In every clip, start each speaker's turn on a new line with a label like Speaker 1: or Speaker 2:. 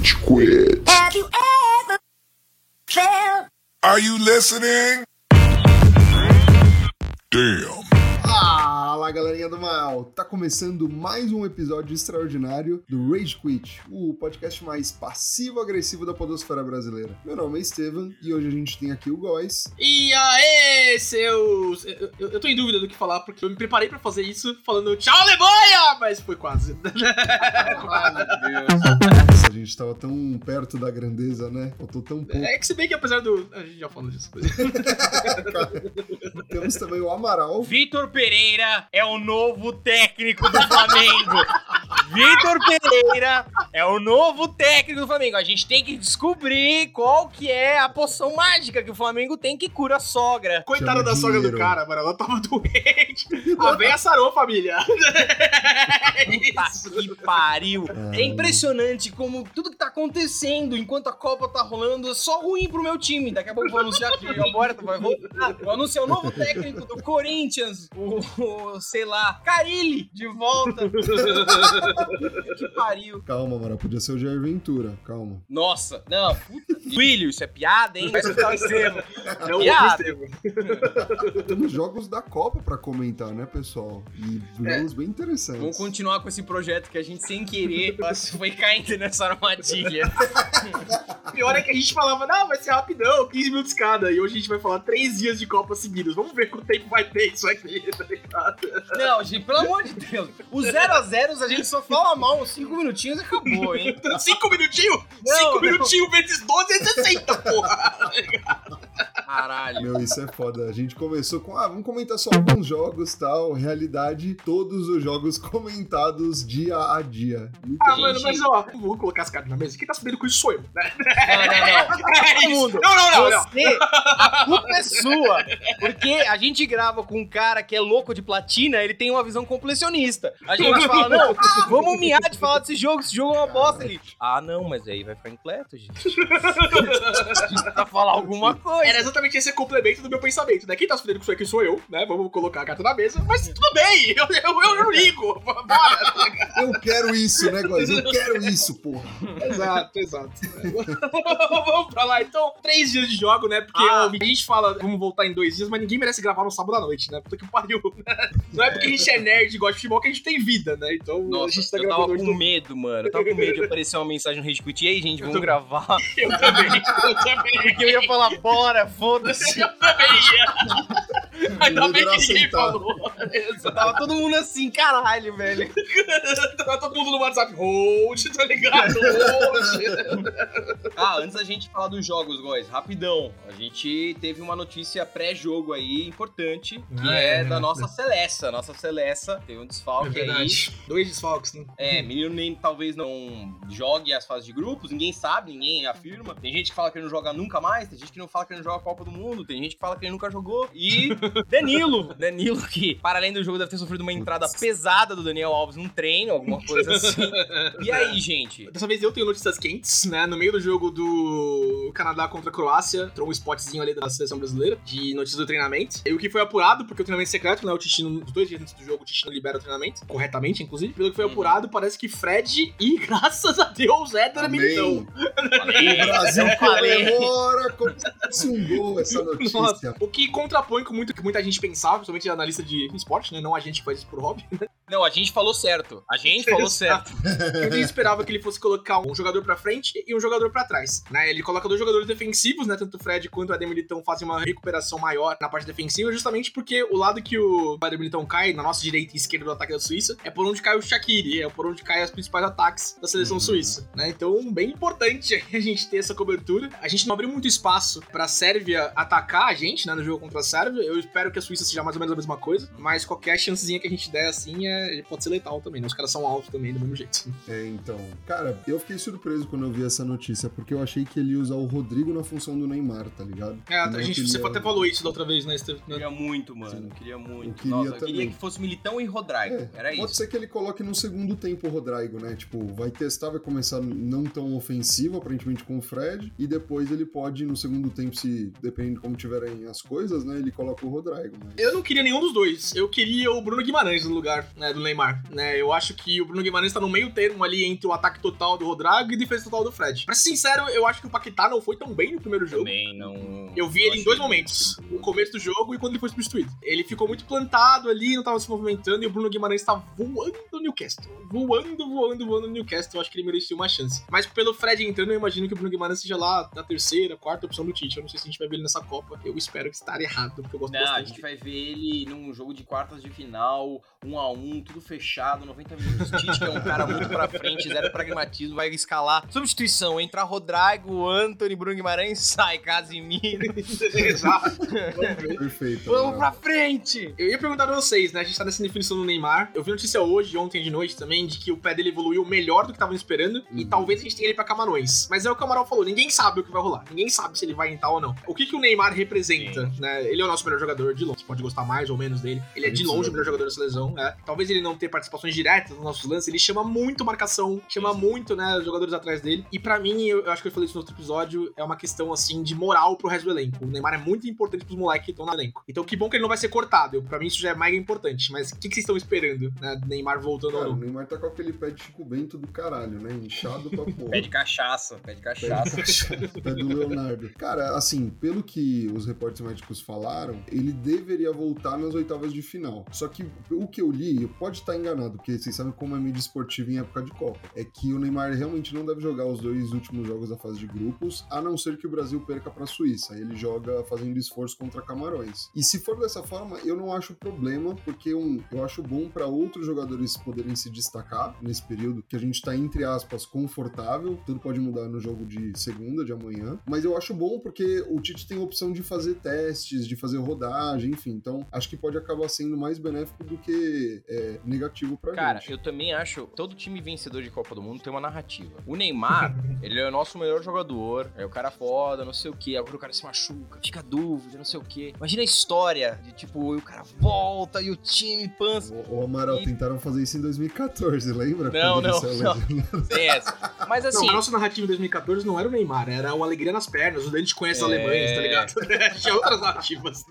Speaker 1: Rage Quit.
Speaker 2: Have you ever felt
Speaker 1: Are you listening? Damn.
Speaker 3: Fala galerinha do mal! Tá começando mais um episódio extraordinário do Rage Quit, o podcast mais passivo-agressivo da podosfera brasileira. Meu nome é Estevam e hoje a gente tem aqui o Góis.
Speaker 4: E aí, seus. Eu, eu, eu tô em dúvida do que falar, porque eu me preparei pra fazer isso falando tchau, Alemanha! Mas foi quase.
Speaker 3: Nossa, a gente tava tão perto da grandeza, né? Faltou tão pouco.
Speaker 4: É que se bem que apesar do. A gente já falou disso.
Speaker 3: Temos também o Amaral.
Speaker 5: Vitor Pereira é o novo técnico do Flamengo. Vitor Pereira é o novo técnico do Flamengo. A gente tem que descobrir qual que é a poção mágica que o Flamengo tem que cura a sogra.
Speaker 4: Coitada
Speaker 3: Chama
Speaker 4: da sogra do cara, mano. Ela tava doente. A véia sarou, família. É
Speaker 5: Puta que pariu.
Speaker 3: Ai.
Speaker 5: É impressionante como tudo que tá acontecendo enquanto a Copa tá rolando é só ruim pro meu time. Daqui a pouco eu vou anunciar que o Alberto vai voltar. Vou anunciar o novo técnico do Corinthians, o, o, sei lá, Carilli, de volta. que pariu.
Speaker 3: Calma, Amaral, podia ser o Jair Ventura, calma.
Speaker 5: Nossa, não, puta. Filho, isso é piada, hein? Vai escutar o Estevam.
Speaker 4: É o. Estevam.
Speaker 3: Temos jogos da Copa pra comentar, né, pessoal? E jogos bem interessantes.
Speaker 5: Vamos continuar com esse projeto que a gente, sem querer, foi caindo nessa armadilha.
Speaker 4: Pior é que a gente falava, não, vai ser rapidão, 15 minutos cada. E hoje a gente vai falar 3 dias de Copa seguidos. Vamos ver quanto tempo vai ter isso aqui, tá ligado?
Speaker 5: Não, gente, pelo amor de Deus. Os 0 a 0 a gente só fala mal uns 5 minutinhos e acabou, hein?
Speaker 4: 5 minutinhos?
Speaker 5: Não,
Speaker 4: 5
Speaker 5: não.
Speaker 4: minutinhos vezes 12 é 60, porra.
Speaker 5: Caralho.
Speaker 3: Meu, isso é foda. A gente começou com, ah, vamos comentar só alguns jogos tal. Realidade, todos os jogos comentados dia a dia.
Speaker 4: Ah,
Speaker 5: Gente.
Speaker 4: mano, mas ó, vou colocar as cartas na mesa. Quem tá sabendo com isso sou eu, né?
Speaker 5: Não, não, não.
Speaker 4: É
Speaker 5: Todo mundo.
Speaker 4: Não, não, não, não.
Speaker 5: Você, a culpa é sua. Porque a gente grava com um cara que é louco de platina, ele tem uma visão completionista. A gente fala, não, vamos miar de falar desse jogo, esse jogo é uma bosta. Ele, ah, não, mas aí vai ficar incompleto, gente. A gente precisa falar alguma coisa.
Speaker 4: Era exatamente esse complemento do meu pensamento, né? Quem tá sabendo com isso aqui sou eu, né? Vamos colocar a carta na mesa, mas tudo bem, eu, eu, eu não ligo. Bora.
Speaker 3: Eu quero isso, né, Góis? Eu quero isso, porra.
Speaker 4: Exato, exato. vamos pra lá. Então, três dias de jogo, né? Porque
Speaker 5: Ah.
Speaker 4: a gente fala, vamos voltar em dois dias, mas ninguém merece gravar no sábado à noite, né? Puta que pariu. né? Não é porque a gente é nerd e gosta de futebol que a gente tem vida, né? Então a
Speaker 5: Nossa,
Speaker 4: gente tá
Speaker 5: eu tava
Speaker 4: gravando hoje.
Speaker 5: com medo, mano. Eu tava com medo de aparecer uma mensagem no Quit. E aí, gente, vamos
Speaker 4: tô-
Speaker 5: gravar.
Speaker 4: Eu também, eu também.
Speaker 5: Porque eu ia falar, bora, foda-se.
Speaker 4: Eu também ia. Ainda bem que ninguém
Speaker 3: aceitar.
Speaker 4: falou. Exato.
Speaker 5: Tava todo mundo assim, caralho, velho.
Speaker 4: Tava todo mundo no WhatsApp. Hold, tá ligado? Hold.
Speaker 5: Ah, antes da gente falar dos jogos, guys, rapidão. A gente teve uma notícia pré-jogo aí importante, que
Speaker 4: Ah,
Speaker 5: é,
Speaker 4: é,
Speaker 5: da
Speaker 4: né?
Speaker 5: nossa Celessa. Nossa Celessa teve um desfalque aí.
Speaker 4: Dois desfalques, né?
Speaker 5: É, menino nem talvez não jogue as fases de grupos, ninguém sabe, ninguém afirma. Tem gente que fala que ele não joga nunca mais, tem gente que não fala que ele não joga a Copa do Mundo, tem gente que fala que ele nunca jogou. E Danilo, Danilo que, para além do jogo, deve ter sofrido uma entrada pesada do Daniel Alves num treino, alguma coisa assim. E aí, gente?
Speaker 4: Dessa vez eu tenho notícias quentes, né? No meio do jogo do Canadá contra a Croácia, entrou um spotzinho ali da seleção brasileira de notícias do treinamento. E o que foi apurado, porque o treinamento é secreto, né? O Titino, os dois dias antes do jogo, o Titino libera o treinamento, corretamente, inclusive. Pelo que foi
Speaker 5: Uhum.
Speaker 4: apurado, parece que Fred e, graças a Deus, Éder
Speaker 3: Amém.
Speaker 4: Militão.
Speaker 3: O Brasil comemora como se fosse um essa notícia.
Speaker 4: Nossa, o que contrapõe com muito que muita gente pensava, principalmente analista de esporte, né? Não a gente que faz isso por hobby.
Speaker 5: Não, a gente falou certo. A gente falou certo.
Speaker 4: Eu nem esperava que ele fosse colocar um jogador pra frente e um jogador pra trás, né? Ele coloca dois jogadores defensivos, né? Tanto o Fred quanto o Adem Militão fazem uma recuperação maior na parte defensiva, justamente porque o lado que o Adem Militão cai, na nossa direita e esquerda do ataque da Suíça, é por onde cai o Shaqiri, é por onde cai os principais ataques da seleção suíça, né? Então, bem importante a gente ter essa cobertura. A gente não abriu muito espaço pra Sérvia atacar a gente, né? No jogo contra a Sérvia. Eu espero que a Suíça seja mais ou menos a mesma coisa, mas qualquer chancezinha que a gente der assim é, pode ser letal também, né? Os caras são altos também, do mesmo jeito.
Speaker 3: É, então. Cara, eu fiquei surpreso quando eu vi essa notícia, porque eu achei que ele ia usar o Rodrigo na função do Neymar, tá ligado?
Speaker 4: É, a gente,
Speaker 3: que
Speaker 4: você
Speaker 3: ele
Speaker 4: até falou isso da outra vez, né?
Speaker 5: Eu queria muito, mano. Eu queria muito.
Speaker 3: Eu queria
Speaker 5: Nossa, eu queria que fosse Militão e Rodrigo.
Speaker 3: É,
Speaker 5: Era
Speaker 3: pode
Speaker 5: isso.
Speaker 3: ser que ele coloque no segundo tempo o Rodrigo, né? Tipo, vai testar, vai começar não tão ofensivo, aparentemente, com o Fred, e depois ele pode, no segundo tempo, se dependendo de como tiverem as coisas, né? Ele coloca o Rodrigo. Mas...
Speaker 4: Eu não queria nenhum dos dois. Eu queria o Bruno Guimarães no lugar né, do Neymar, né? Eu acho que o Bruno Guimarães tá no meio termo ali entre o ataque total do Rodrigo e a defesa total do Fred. Pra ser sincero, eu acho que o Paquetá não foi tão bem no primeiro jogo.
Speaker 5: Também não.
Speaker 4: Eu vi ele em dois momentos. No começo do jogo e quando ele foi substituído. Ele ficou muito plantado ali, não tava se movimentando, e o Bruno Guimarães tá voando no Newcastle. Voando, voando, voando no Newcastle. Eu acho que ele merecia uma chance. Mas pelo Fred entrando, eu imagino que o Bruno Guimarães seja lá da terceira, quarta opção do Tite. Eu não sei se a gente vai ver ele nessa Copa. Eu espero que estar errado, porque eu gosto
Speaker 5: Não, a
Speaker 4: bastante
Speaker 5: gente
Speaker 4: dele.
Speaker 5: vai ver ele num jogo de quartas de final, um a um, tudo fechado, 90 minutos. Tite, que é um cara muito pra frente, zero pragmatismo, vai escalar. Substituição, entra Rodrigo, Anthony, Bruno Guimarães, sai Casimiro.
Speaker 4: Exato.
Speaker 3: Perfeito.
Speaker 5: Vamos
Speaker 3: Amaral.
Speaker 5: pra frente!
Speaker 4: Eu ia perguntar pra vocês, né? A gente tá nessa definição do Neymar. Eu vi notícia hoje, ontem de noite também, de que o pé dele evoluiu melhor do que estavam esperando. E
Speaker 3: Uhum.
Speaker 4: talvez a gente tenha ele pra Camarões. Mas é o que o Amaral falou: ninguém sabe o que vai rolar. Ninguém sabe se ele vai entrar ou não. O que, que o Neymar representa, né? Ele é o nosso melhor jogador de longe. Você pode gostar mais ou menos dele. Ele é de longe o
Speaker 3: né?
Speaker 4: melhor jogador da seleção. É. Talvez ele não tenha participações diretas nos nossos lances. Ele chama muito marcação, chama muito, né, os jogadores atrás dele. E pra mim, eu, eu acho que eu falei isso no outro episódio, é uma questão, assim, de moral pro resto do elenco. O Neymar é muito importante pros moleques que estão no elenco. Então, que bom que ele não vai ser cortado. Pra mim, isso já é mega importante. Mas o que, que vocês estão esperando, né? do Neymar voltando
Speaker 3: Cara,
Speaker 4: ou
Speaker 3: o
Speaker 4: não?
Speaker 3: Neymar tá com aquele pé de Chico Bento do caralho, né? Inchado pra porra.
Speaker 5: Pé de cachaça, pé de
Speaker 3: Pé
Speaker 5: cachaça.
Speaker 3: de- pé do Leonardo. Cara, assim, pelo que os repórteres médicos falaram, ele deveria voltar nas oitavas de final. Só que o que eu li, pode estar enganado, porque vocês sabem como é mídia esportiva em época de Copa. É que o Neymar realmente não deve jogar os dois últimos jogos da fase de grupos, a não ser que o Brasil perca pra Suíça. Aí ele joga fazendo esforço contra Camarões. E se for dessa forma, eu não acho problema, porque um, eu acho bom pra outros jogadores poderem se destacar nesse período que a gente tá, entre aspas, confortável. Tudo pode mudar no jogo de segunda, de amanhã. Mas eu acho bom porque o Tite tem a opção de fazer testes, de fazer rodagem, enfim. Então, acho que pode acabar sendo mais benéfico do que é, negativo pra
Speaker 5: Cara,
Speaker 3: gente.
Speaker 5: eu também acho todo time vencedor de Copa do Mundo tem uma narrativa. O Neymar, ele é o nosso melhor jogador, é o cara foda, não sei o que. Agora o cara se machuca, fica dúvida, não sei o que. Imagina a história de tipo, o cara volta e o time pança.
Speaker 3: O, o Amaral
Speaker 5: E-
Speaker 3: tentaram fazer isso em 2014, lembra?
Speaker 5: Não, não, não. essa. Mas assim.
Speaker 4: Não, a nossa narrativa em 2014 não era o Neymar, era o Alegria nas Pernas, o Dante conhece
Speaker 5: É.
Speaker 4: alemães, tá ligado? Tinha outras narrativas.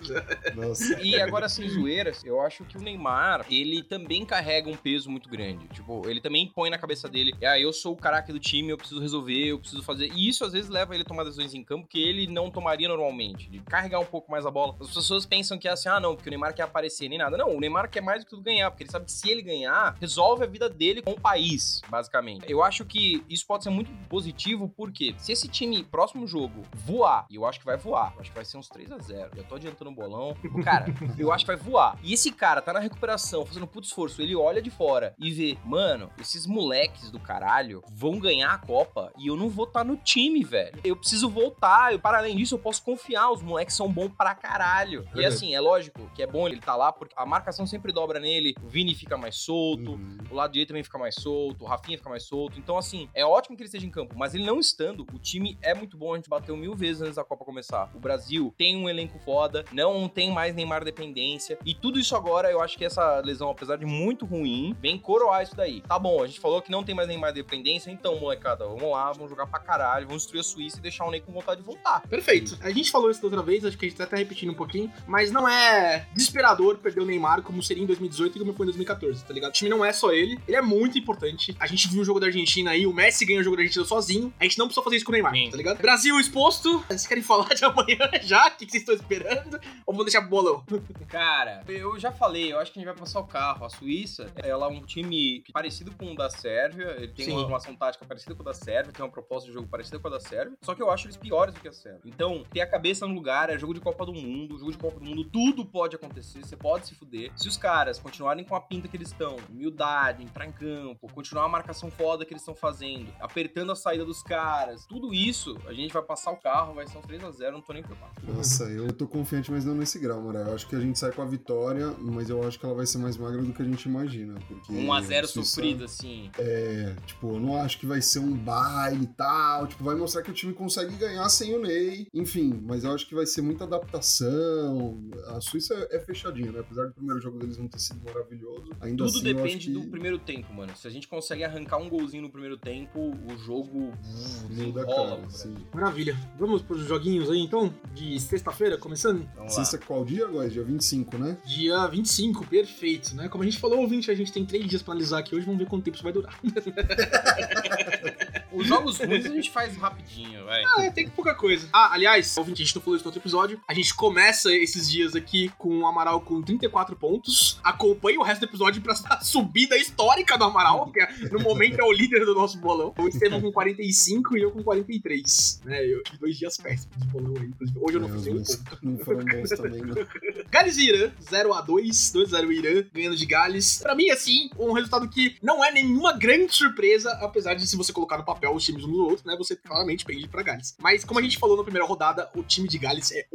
Speaker 3: Nossa.
Speaker 5: E agora, sem zoeiras, eu acho que o Neymar, ele também carrega um peso muito grande. Tipo, ele também põe na cabeça dele, ah, eu sou o caraca do time, eu preciso resolver, eu preciso fazer. E isso às vezes leva ele a tomar decisões em campo que ele não tomaria normalmente, de carregar um pouco mais a bola. As pessoas pensam que é assim, ah, não, porque o Neymar quer aparecer, nem nada. Não, o Neymar quer mais do que tudo ganhar, porque ele sabe que se ele ganhar, resolve a vida dele com o país, basicamente. Eu acho que isso pode ser muito positivo, porque se esse time, próximo jogo, voar, e eu acho que vai voar, acho que vai ser uns 3 a 0 já tô adiantando o bolão. Cara, eu acho que vai voar. E esse cara tá na recuperação, fazendo puto esforço, ele olha de fora e vê, mano, esses moleques do caralho vão ganhar a Copa e eu não vou estar no time, velho. Eu preciso voltar, eu, para além disso, eu posso confiar, os moleques são bons pra caralho. E assim, é lógico que é bom ele tá lá, porque a marcação sempre dobra nele, o Vini fica mais solto,
Speaker 3: Uhum.
Speaker 5: o lado direito também fica mais solto, o Rafinha fica mais solto. Então, assim, é ótimo que ele esteja em campo, mas ele não estando, o time é muito bom. A gente bateu mil vezes antes da Copa começar. O Brasil tem um elenco foda, não tem mais Neymar dependência. E tudo isso agora, eu acho que essa lesão, apesar muito ruim, vem coroar isso daí. Tá bom, a gente falou que não tem mais Neymar dependência, então, molecada, vamos lá, vamos jogar pra caralho, vamos destruir a Suíça e deixar o Ney com vontade de voltar.
Speaker 4: Perfeito. A gente falou isso da outra vez, acho que a gente tá até repetindo um pouquinho, mas não é desesperador perder o Neymar como seria em 2018 e como foi em 2014, tá ligado? O time não é só ele, ele é muito importante. A gente viu o jogo da Argentina aí, o Messi ganhou o jogo da Argentina sozinho, a gente não precisou fazer isso com o Neymar,
Speaker 5: Sim.
Speaker 4: tá ligado? Brasil exposto, vocês querem falar de amanhã já? O que vocês estão esperando? Ou vamos deixar pro bolão?
Speaker 5: Cara, eu já falei, eu acho que a gente vai passar o carro. A Suíça, ela é um time parecido com o da Sérvia, ele tem
Speaker 4: Sim.
Speaker 5: uma formação tática parecida com a da Sérvia, tem uma proposta de jogo parecida com a da Sérvia, só que eu acho eles piores do que a Sérvia. Então, ter a cabeça no lugar, é jogo de Copa do Mundo, jogo de Copa do Mundo, tudo pode acontecer, você pode se fuder. Se os caras continuarem com a pinta que eles estão, humildade, entrar em campo, continuar a marcação foda que eles estão fazendo, apertando a saída dos caras, tudo isso, a gente vai passar o carro, vai ser uns 3x0, não tô nem preocupado.
Speaker 3: Nossa, eu tô confiante, mas não nesse grau, Moraes. Eu acho que a gente sai com a vitória, mas eu acho que ela vai ser mais magra do que a gente imagina. Porque
Speaker 5: 1x0
Speaker 3: a Suíça-
Speaker 5: sofrido, assim.
Speaker 3: É, tipo, eu não acho que vai ser um baile e tal. Tipo, vai mostrar que o time consegue ganhar sem o Ney. Enfim, mas eu acho que vai ser muita adaptação. A Suíça é fechadinha, né? Apesar do primeiro jogo deles não ter sido maravilhoso. Ainda
Speaker 5: Tudo
Speaker 3: assim, eu acho
Speaker 5: depende
Speaker 3: que...
Speaker 5: do primeiro tempo, mano. Se a gente consegue arrancar um golzinho no primeiro tempo, o jogo
Speaker 3: Muda, cara. Sim.
Speaker 4: Maravilha. Vamos pros joguinhos aí, então? De sexta-feira, começando?
Speaker 5: Vamos lá.
Speaker 3: Sexta qual dia, guys? Dia 25, né?
Speaker 4: Dia 25, perfeito, né? Como a gente falou, ouvinte, a gente tem três dias pra analisar aqui hoje, vamos ver quanto tempo isso vai durar.
Speaker 5: Os jogos ruins a gente faz rapidinho, vai.
Speaker 4: Ah, é, tem pouca coisa. Ah, aliás, ouvinte, a gente não falou isso no outro episódio. A gente começa esses dias aqui com o Amaral com 34 pontos. Acompanha o resto do episódio pra subida histórica do Amaral, que é- no momento é o líder do nosso bolão. O Estevam com 45 e eu com 43. Né, eu tive dois dias péssimos de bolão aí. inclusive. Hoje eu não fiz nenhum ponto.
Speaker 3: não foram bons também, não.
Speaker 4: Gales e Irã, 0x2, 2x0 Irã, ganhando de Gales. Pra mim, assim, um resultado que não é nenhuma grande surpresa, apesar de se você colocar no papel os times um do outro, né, você claramente pende pra Gales. Mas como a gente falou na primeira rodada, o time de Gales é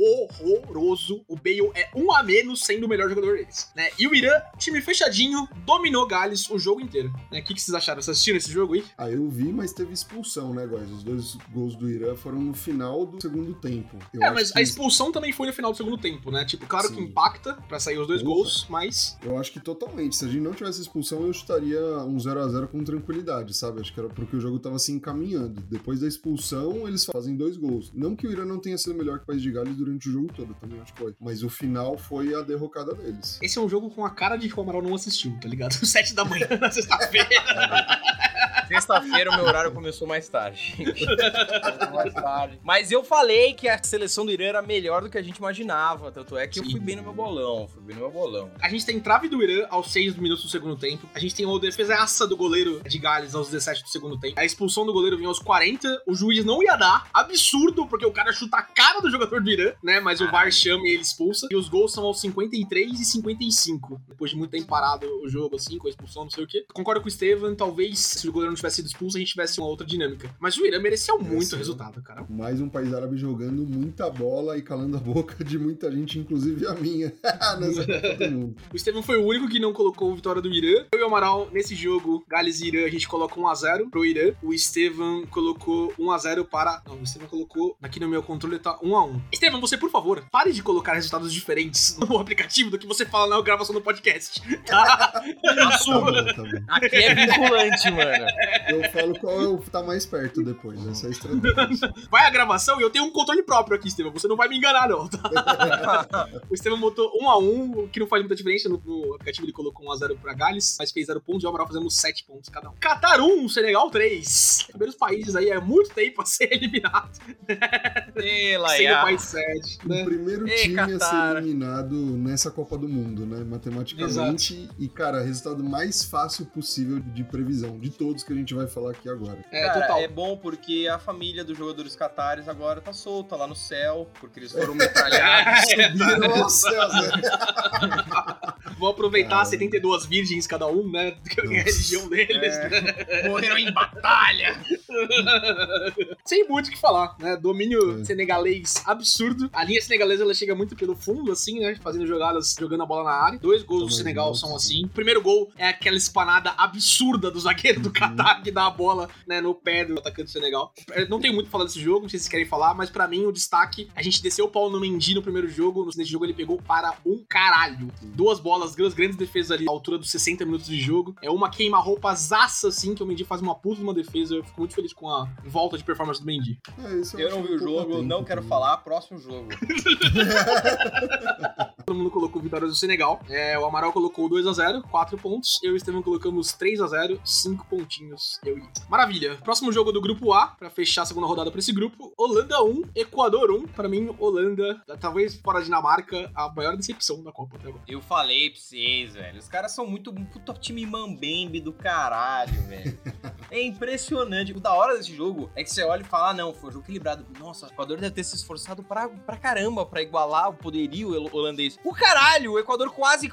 Speaker 4: horroroso. O Bale é um a menos sendo o melhor jogador deles, né? E o Irã, time fechadinho, dominou Gales o jogo inteiro. Né? O que, que vocês acharam? Vocês assistiram esse jogo aí?
Speaker 3: Ah, eu vi, mas teve expulsão, né, guys? Os dois gols do Irã foram no final do segundo tempo. Eu
Speaker 4: é, mas
Speaker 3: que-
Speaker 4: a expulsão também foi no final do segundo tempo, né? Tipo, claro que
Speaker 3: Sim.
Speaker 4: impacta pra sair os dois
Speaker 3: Porra.
Speaker 4: gols, mas
Speaker 3: Eu acho que totalmente. Se a gente não tivesse expulsão, eu chutaria um 0 a 0 com tranquilidade, sabe? Acho que era porque o jogo tava se encaminhando. Depois da expulsão, eles fazem dois gols. Não que o Irã não tenha sido melhor que o País de Gales durante o jogo todo, também acho que foi. Mas o final foi a derrocada deles.
Speaker 4: Esse é um jogo com a cara de que o Amaral não assistiu, tá ligado? Sete da manhã na sexta-feira.
Speaker 5: Sexta-feira o meu horário começou mais tarde. Começou mais tarde. Mas eu falei que a seleção do Irã era melhor do que a gente imaginava. Tanto é que eu
Speaker 4: Sim.
Speaker 5: fui bem no meu bolão. Fui bem no meu bolão.
Speaker 4: A gente tem trave do Irã aos 6 minutos do segundo tempo. A gente tem uma defesaça do goleiro de Gales aos 17 do segundo tempo. A expulsão do goleiro vinha aos 40. O juiz não ia dar. Absurdo, porque o cara chuta a cara do jogador do Irã, né? Mas o VAR chama e ele expulsa. E os gols são aos 53 e 55. Depois de muito tempo parado o jogo, assim, com a expulsão, não sei o quê. Concordo com o Estevam. Talvez se o goleiro não tivesse sido expulso, a gente tivesse uma outra dinâmica. Mas o Irã mereceu muito o resultado, cara.
Speaker 3: Mais um país árabe jogando muita bola e calando a boca de muita gente, inclusive a minha.
Speaker 4: O Estevam foi o único que não colocou a vitória do Irã. Eu e o Amaral, nesse jogo, Gales e Irã, a gente coloca 1x0 pro Irã. O Estevam colocou 1x0 para. Não, o Estevam colocou. Aqui no meu controle tá 1x1. Estevam, você, por favor, pare de colocar resultados diferentes no aplicativo do que você fala na gravação do podcast. Tá?
Speaker 3: Tá bom, tá bom.
Speaker 5: Aqui é vinculante, mano.
Speaker 3: Eu falo qual é o que tá mais perto depois, essa é a estratégia.
Speaker 4: Vai a gravação e eu tenho um controle próprio aqui, Estevam. Você não vai me enganar, não. Tá? o Estevam botou 1x1, o que não faz muita diferença. No, no aplicativo ele colocou 1x0 pra Gales, mas fez 0 pontos e o Amaral fazemos 7 pontos cada um. Catar 1, Senegal 3. Primeiros países aí é muito tempo a ser eliminado.
Speaker 5: Ei, Laia.
Speaker 4: sede,
Speaker 3: O
Speaker 4: né?
Speaker 3: primeiro
Speaker 5: Ei,
Speaker 3: time a ser eliminado nessa Copa do Mundo, né? Matematicamente. E, cara, resultado mais fácil possível de previsão, de todos que a gente vai falar aqui agora.
Speaker 4: É,
Speaker 5: Cara,
Speaker 4: total.
Speaker 5: é bom porque a família dos jogadores catares agora tá solta lá no céu, porque eles foram metralhados.
Speaker 3: Nossa, Zé.
Speaker 4: Vou aproveitar
Speaker 3: Cara.
Speaker 4: 72 virgens cada um, né? Que é a religião deles.
Speaker 5: É. Morreram em batalha.
Speaker 4: Sem muito o que falar, né? Domínio
Speaker 3: É.
Speaker 4: senegalês absurdo. A linha senegalesa ela chega muito pelo fundo, assim, né? Fazendo jogadas, jogando a bola na área. Dois gols do
Speaker 3: Tamanho
Speaker 4: Senegal são
Speaker 3: sim.
Speaker 4: assim. O primeiro gol é aquela espanada absurda do zagueiro do Qatar que dá a bola né, no pé do atacante do Senegal. Eu não tenho muito pra falar desse jogo, não sei se vocês querem falar, mas pra mim o destaque, a gente desceu o pau no Mendy no primeiro jogo, nesse jogo ele pegou para um caralho. Duas bolas, duas grandes defesas ali, à altura dos 60 minutos de jogo. É uma queima-roupa zaça, assim, que o Mendy faz uma puta de uma defesa. Eu fico muito feliz com a volta de performance do Mendy.
Speaker 3: É, esse
Speaker 5: Eu
Speaker 3: acho
Speaker 5: não vi o
Speaker 3: pouco
Speaker 5: jogo,
Speaker 3: tempo
Speaker 5: não quero
Speaker 3: também.
Speaker 5: falar. Próximo jogo.
Speaker 4: Todo mundo colocou vitórias do Senegal. É, o Amaral colocou 2x0, 4 pontos. Eu e o Estevam colocamos 3x0, 5 pontinhos. Eu e Maravilha. Próximo jogo do grupo A, pra fechar a segunda rodada pra esse grupo: Holanda 1, Equador 1. Pra mim, Holanda, talvez fora a Dinamarca, a maior decepção da Copa até agora.
Speaker 5: Eu falei pra vocês, velho. Os caras são muito um puta time mambembe do caralho, velho. É impressionante. O da hora desse jogo é que você olha e fala: ah, não, foi um jogo equilibrado. Nossa, Equador deve ter se esforçado pra, pra caramba pra igualar o poderio hol- holandês. O caralho, o Equador quase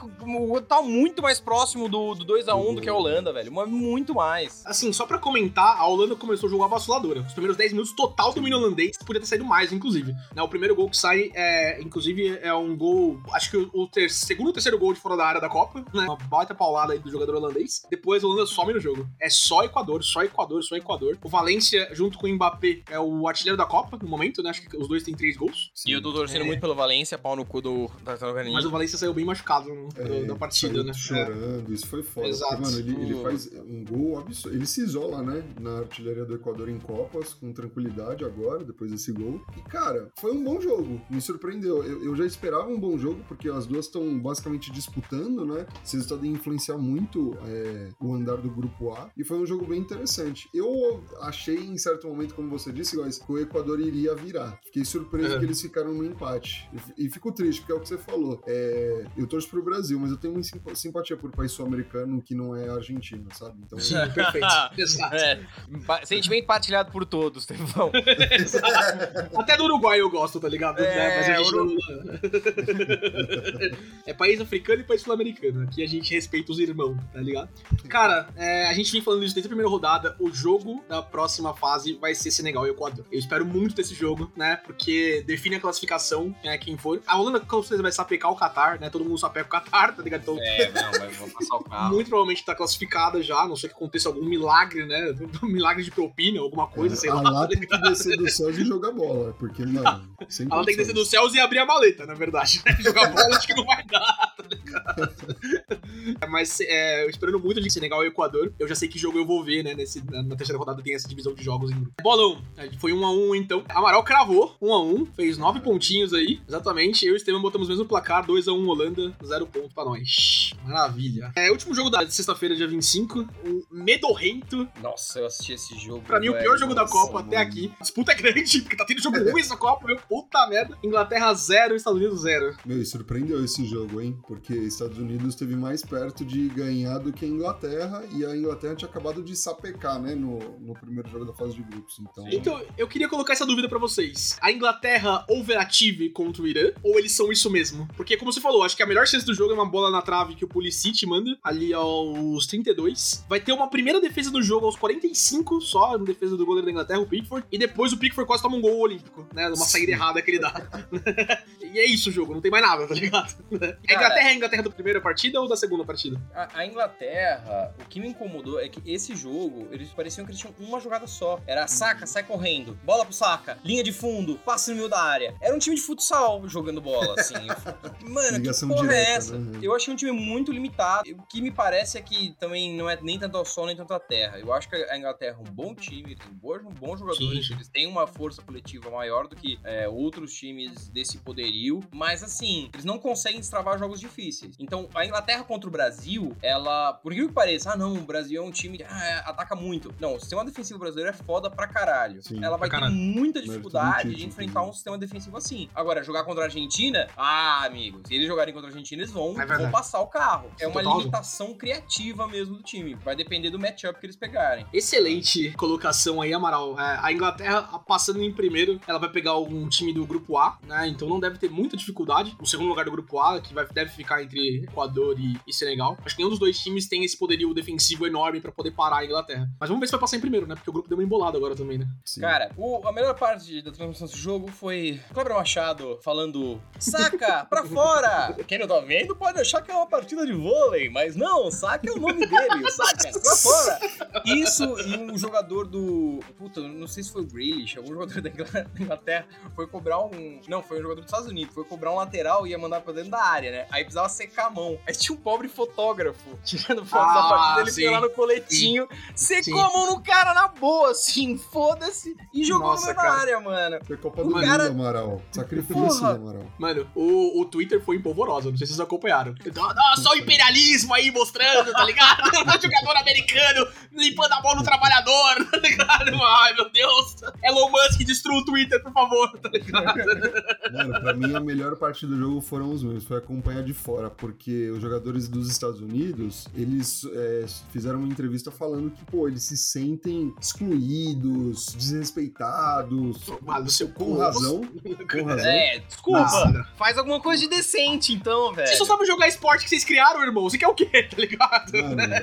Speaker 5: tá muito mais próximo do, do 2x1 do que a Holanda, velho. Mas Muito mais.
Speaker 4: Assim, só pra comentar, a Holanda começou o jogo avassaladora. Os primeiros 10 minutos, total domínio holandês, podia ter saído mais, inclusive. Né, o primeiro gol que sai, é, inclusive, é um gol. Acho que o, ter- segundo ou terceiro gol de fora fora da área da Copa, né? Uma baita paulada aí do jogador holandês. Depois a Holanda some no jogo. É só Equador, só Equador, só Equador. O Valência, junto com o Mbappé, é o artilheiro da Copa no momento, né? Acho que os dois têm três gols.
Speaker 5: E eu tô torcendo
Speaker 4: É.
Speaker 5: muito pelo Valência, pau no cu do Tartaruga
Speaker 4: Mas
Speaker 5: Ninja.
Speaker 4: o Valência saiu bem machucado no-
Speaker 3: É,
Speaker 4: da partida,
Speaker 3: saiu
Speaker 4: né?
Speaker 3: Chorando, isso foi foda.
Speaker 4: Exato.
Speaker 3: Porque, mano, ele, ele
Speaker 5: Hum.
Speaker 3: faz um gol absurdo. Ele se isola, né? Na artilharia do Equador em Copas, com tranquilidade agora, depois desse gol. E, cara, foi um bom jogo. Me surpreendeu. Eu, eu já esperava um bom jogo, porque as duas estão basicamente disputando, né? Esse resultado ia influenciar muito é, o andar do grupo A. E foi um jogo bem interessante. Eu achei, em certo momento, como você disse, Góis, que o Equador iria virar. Fiquei surpreso
Speaker 4: É.
Speaker 3: que eles ficaram no empate. E, e fico triste, porque é o que você falou. É, eu torço pro Brasil, mas eu tenho uma simpa- simpatia por país sul-americano que não é Argentina, sabe? Então,
Speaker 4: Sim, perfeito. Exato.
Speaker 5: É, sentimento partilhado por todos, Tevão.
Speaker 4: Até do Uruguai eu gosto, tá ligado?
Speaker 5: É,
Speaker 4: Mas a gente
Speaker 5: Uru-
Speaker 4: não- é país africano e país sul-americano. Aqui a gente respeita os irmãos, tá ligado? Cara, é, a gente vem falando isso desde a primeira rodada. O jogo da próxima fase vai ser Senegal e Equador. Eu espero muito desse jogo, né? Porque define a classificação, né? Quem for. A Holanda, com certeza, vai sapecar o Qatar, né? Todo mundo sapeca o Qatar, tá ligado? Então,
Speaker 5: É, não, vai passar o carro.
Speaker 4: muito provavelmente tá classificada já, a não sei que aconteça algum milagre, né? Um milagre de propina, alguma coisa, sei
Speaker 3: a
Speaker 4: lá.
Speaker 3: lá tem que descer dos céus e jogar bola, porque, sem
Speaker 4: Ela tem que descer dos céus e abrir a maleta, na verdade. né? Jogar bola acho que não vai dar, tá ligado? Mas é, eu esperando muito de Senegal e Equador. Eu já sei que jogo eu vou ver, né? Nesse, na, terceira rodada tem essa divisão de jogos em grupo. Bolão, foi um a um então. Amaral cravou, um a um, fez nove pontinhos aí. Exatamente. Eu e o Estevam botamos o mesmo placar, 2 a 1 Holanda, zero ponto pra nós. Maravilha. É, último jogo da sexta-feira, dia 25. Um medorrento.
Speaker 5: Nossa, eu assisti esse jogo.
Speaker 4: Pra mim, o
Speaker 5: velho.
Speaker 4: pior jogo da
Speaker 5: Nossa,
Speaker 4: Copa até
Speaker 5: mano.
Speaker 4: aqui. A disputa é grande, porque tá tendo jogo ruim essa Copa, meu. Puta merda. Inglaterra 0, Estados Unidos 0.
Speaker 3: Meu, e surpreendeu esse jogo, hein? Porque Estados Unidos esteve mais perto de ganhar do que a Inglaterra, e a Inglaterra tinha acabado de sapecar, né, no, no primeiro jogo da fase de grupos. Então,
Speaker 4: Então, eu queria colocar essa dúvida pra vocês. A Inglaterra overative contra o Irã? Ou eles são isso mesmo? Porque, como você falou, acho que a melhor chance do jogo é uma bola na trave que o Pulisic manda, ali aos 32. Vai ter uma primeira defesa do jogo aos 45, só, na defesa do goleiro da Inglaterra, o Pickford. E depois o Pickford quase toma um gol olímpico, né? Uma saída errada que ele dá. e é isso o jogo, não tem mais nada, tá ligado? A Inglaterra é a Inglaterra da primeira partida ou da segunda partida?
Speaker 5: A, a Inglaterra, o que me incomodou é que esse jogo, eles pareciam que eles tinham uma jogada só. Era saca, sai correndo, bola pro saca, linha de fundo, passe no meio da área. Era um time de futsal jogando bola, assim. Mano,
Speaker 3: Ligação
Speaker 5: que porra
Speaker 3: direta,
Speaker 5: é essa?
Speaker 3: né?
Speaker 5: Eu achei um time muito limitado. O que me parece é que também não é nem tanto ao sol, nem tanto à terra. Eu acho que a Inglaterra é um bom time, tem bons, bons jogadores,
Speaker 4: Sim.
Speaker 5: eles têm uma força coletiva maior do que é, outros times desse poderio, mas assim, eles não conseguem destravar jogos difíceis. Então, a Inglaterra contra o Brasil, ela, por que que pareça, ah não, o Brasil é um time que ah, ataca muito. Não, o sistema defensivo brasileiro é foda pra caralho.
Speaker 3: Sim,
Speaker 5: ela vai ter muita
Speaker 3: do
Speaker 5: dificuldade de enfrentar um sistema defensivo assim. Agora, jogar contra a Argentina, ah, amigos, se eles jogarem contra a Argentina, eles vão,
Speaker 4: É
Speaker 5: vão passar o carro. É uma limitação criativa mesmo do time. Vai depender do matchup que eles pegarem.
Speaker 4: Excelente colocação aí, Amaral. É, a Inglaterra, passando em primeiro, ela vai pegar um time do grupo A, né? Então não deve ter muita dificuldade. O segundo lugar do grupo A, que vai, deve ficar entre Equador e, e Senegal. Acho que nenhum dos dois times tem esse poderio defensivo enorme pra poder parar a Inglaterra. Mas vamos ver se vai passar em primeiro, né? Porque o grupo deu uma embolada agora também, né?
Speaker 3: sim.
Speaker 5: Cara, o- a melhor parte da transmissão desse jogo foi Cleber Machado falando: saca pra fora! Quem não tá vendo pode achar que é uma partida de vôlei, mas não, saca é o nome dele, saca pra fora! Isso e um jogador do. Puta, não sei se foi o Grealish, algum jogador da Ingl- da Inglaterra foi cobrar um. Não, foi um jogador dos Estados Unidos, foi cobrar um lateral e ia mandar pra dentro da área, né? Aí precisava secar a mão. Aí tinha um pobre fotógrafo tirando foto da
Speaker 4: Ah,
Speaker 5: partida, ele
Speaker 4: sim.
Speaker 5: foi lá no coletinho, secou
Speaker 4: Sim.
Speaker 5: a mão no cara na boa, assim, foda-se, e jogou
Speaker 4: Nossa,
Speaker 5: no da
Speaker 4: cara.
Speaker 5: área, mano.
Speaker 3: Foi Copa
Speaker 5: o
Speaker 3: do Mundo,
Speaker 5: cara-
Speaker 3: Amaral. Sacrifício. Amaral.
Speaker 4: Mano, o, o Twitter foi empolvorosa, não sei se vocês acompanharam. Ah, só o imperialismo aí mostrando, tá ligado? Jogador americano limpando a mão no trabalhador, tá ligado? Ai, meu Deus. Elon Musk, destrua o Twitter, por favor, tá ligado?
Speaker 3: Mano, pra mim a melhor parte do jogo foram os meus, foi acompanhar de fora, porque os jogadores dos Estados Unidos, eles é, fizeram uma entrevista falando que, pô, eles se sentem excluídos, desrespeitados,
Speaker 4: Mano, seu
Speaker 3: com
Speaker 4: cu.
Speaker 3: razão, com razão.
Speaker 5: É, desculpa.
Speaker 4: Nossa.
Speaker 5: Faz alguma coisa de decente, então, velho.
Speaker 4: Vocês só sabem jogar esporte que vocês criaram, irmão. Você quer o quê, tá ligado?
Speaker 3: Mano,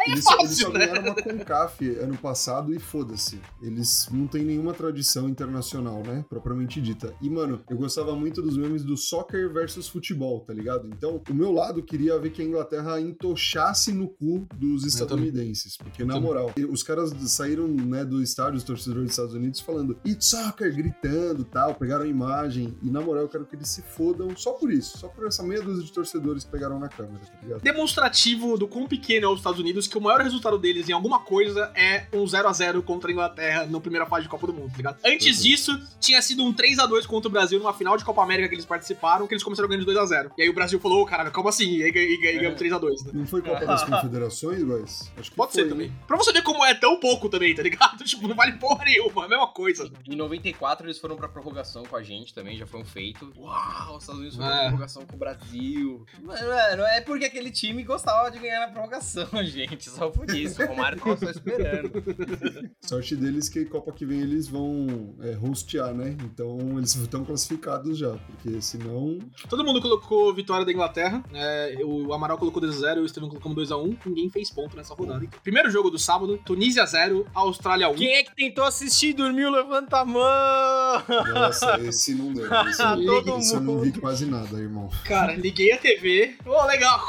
Speaker 4: Aí
Speaker 3: Eles só, eles
Speaker 4: fácil,
Speaker 3: só
Speaker 4: né?
Speaker 3: ganharam uma CONCAF ano passado e foda-se. Eles não têm nenhuma tradição internacional, né? Propriamente dita. E, mano, eu gostava muito dos memes do soccer versus futebol, tá ligado? Então, o meu lado queria ver que a Inglaterra entochasse no cu dos estadunidenses. Porque, na moral, os caras saíram, né, do estádio, os torcedores dos Estados Unidos, falando It's soccer, gritando tal, pegaram a imagem. E, na moral, eu quero que eles se fodam só por isso. Só por essa meia dúzia de torcedores que pegaram na câmera, tá ligado?
Speaker 4: Demonstrativo do quão pequeno é os Estados Unidos, que o maior resultado deles em alguma coisa é um 0 a 0 contra a Inglaterra na primeira fase de Copa do Mundo, tá ligado? Antes
Speaker 3: Uhum.
Speaker 4: disso, tinha sido um 3 a 2 contra o Brasil numa final de Copa América que eles participaram, que eles começaram ganhando de 2 a 0 E aí o Brasil falou, ô caralho, como assim? E aí e- e- e ganhamos 3 a 2 né?
Speaker 3: Não foi Copa das Confederações, guys? Acho que
Speaker 4: Pode
Speaker 3: foi,
Speaker 4: ser
Speaker 3: hein?
Speaker 4: também. Pra você ver como é tão pouco também, tá ligado? Tipo, não vale porra nenhuma, é a mesma coisa.
Speaker 5: Em 94 eles foram pra prorrogação com a gente também, já foi um feito. Uau, os Estados Unidos foram
Speaker 4: É.
Speaker 5: pra prorrogação com o Brasil. Mano, mano, é porque aquele time gostava de ganhar na prorrogação, gente. Só por isso. O Romário tava só esperando.
Speaker 3: Sorte deles que Copa que vem eles vão é, hostear, né? Então eles estão classificados já, porque senão.
Speaker 4: Todo mundo colocou vitória da Inglaterra. é, o Amaral colocou 2x0, o Estevam colocou 2x1. Ninguém fez ponto nessa rodada. hein? Primeiro jogo do sábado: Tunísia 0, Austrália 1.
Speaker 5: Quem é que tentou assistir e dormiu? Levanta a mão!
Speaker 3: Nossa, esse não deu. Esse,
Speaker 5: todo
Speaker 3: esse eu não vi
Speaker 5: mundo.
Speaker 3: quase nada, irmão.
Speaker 4: Cara, liguei a TV. Ô, legal.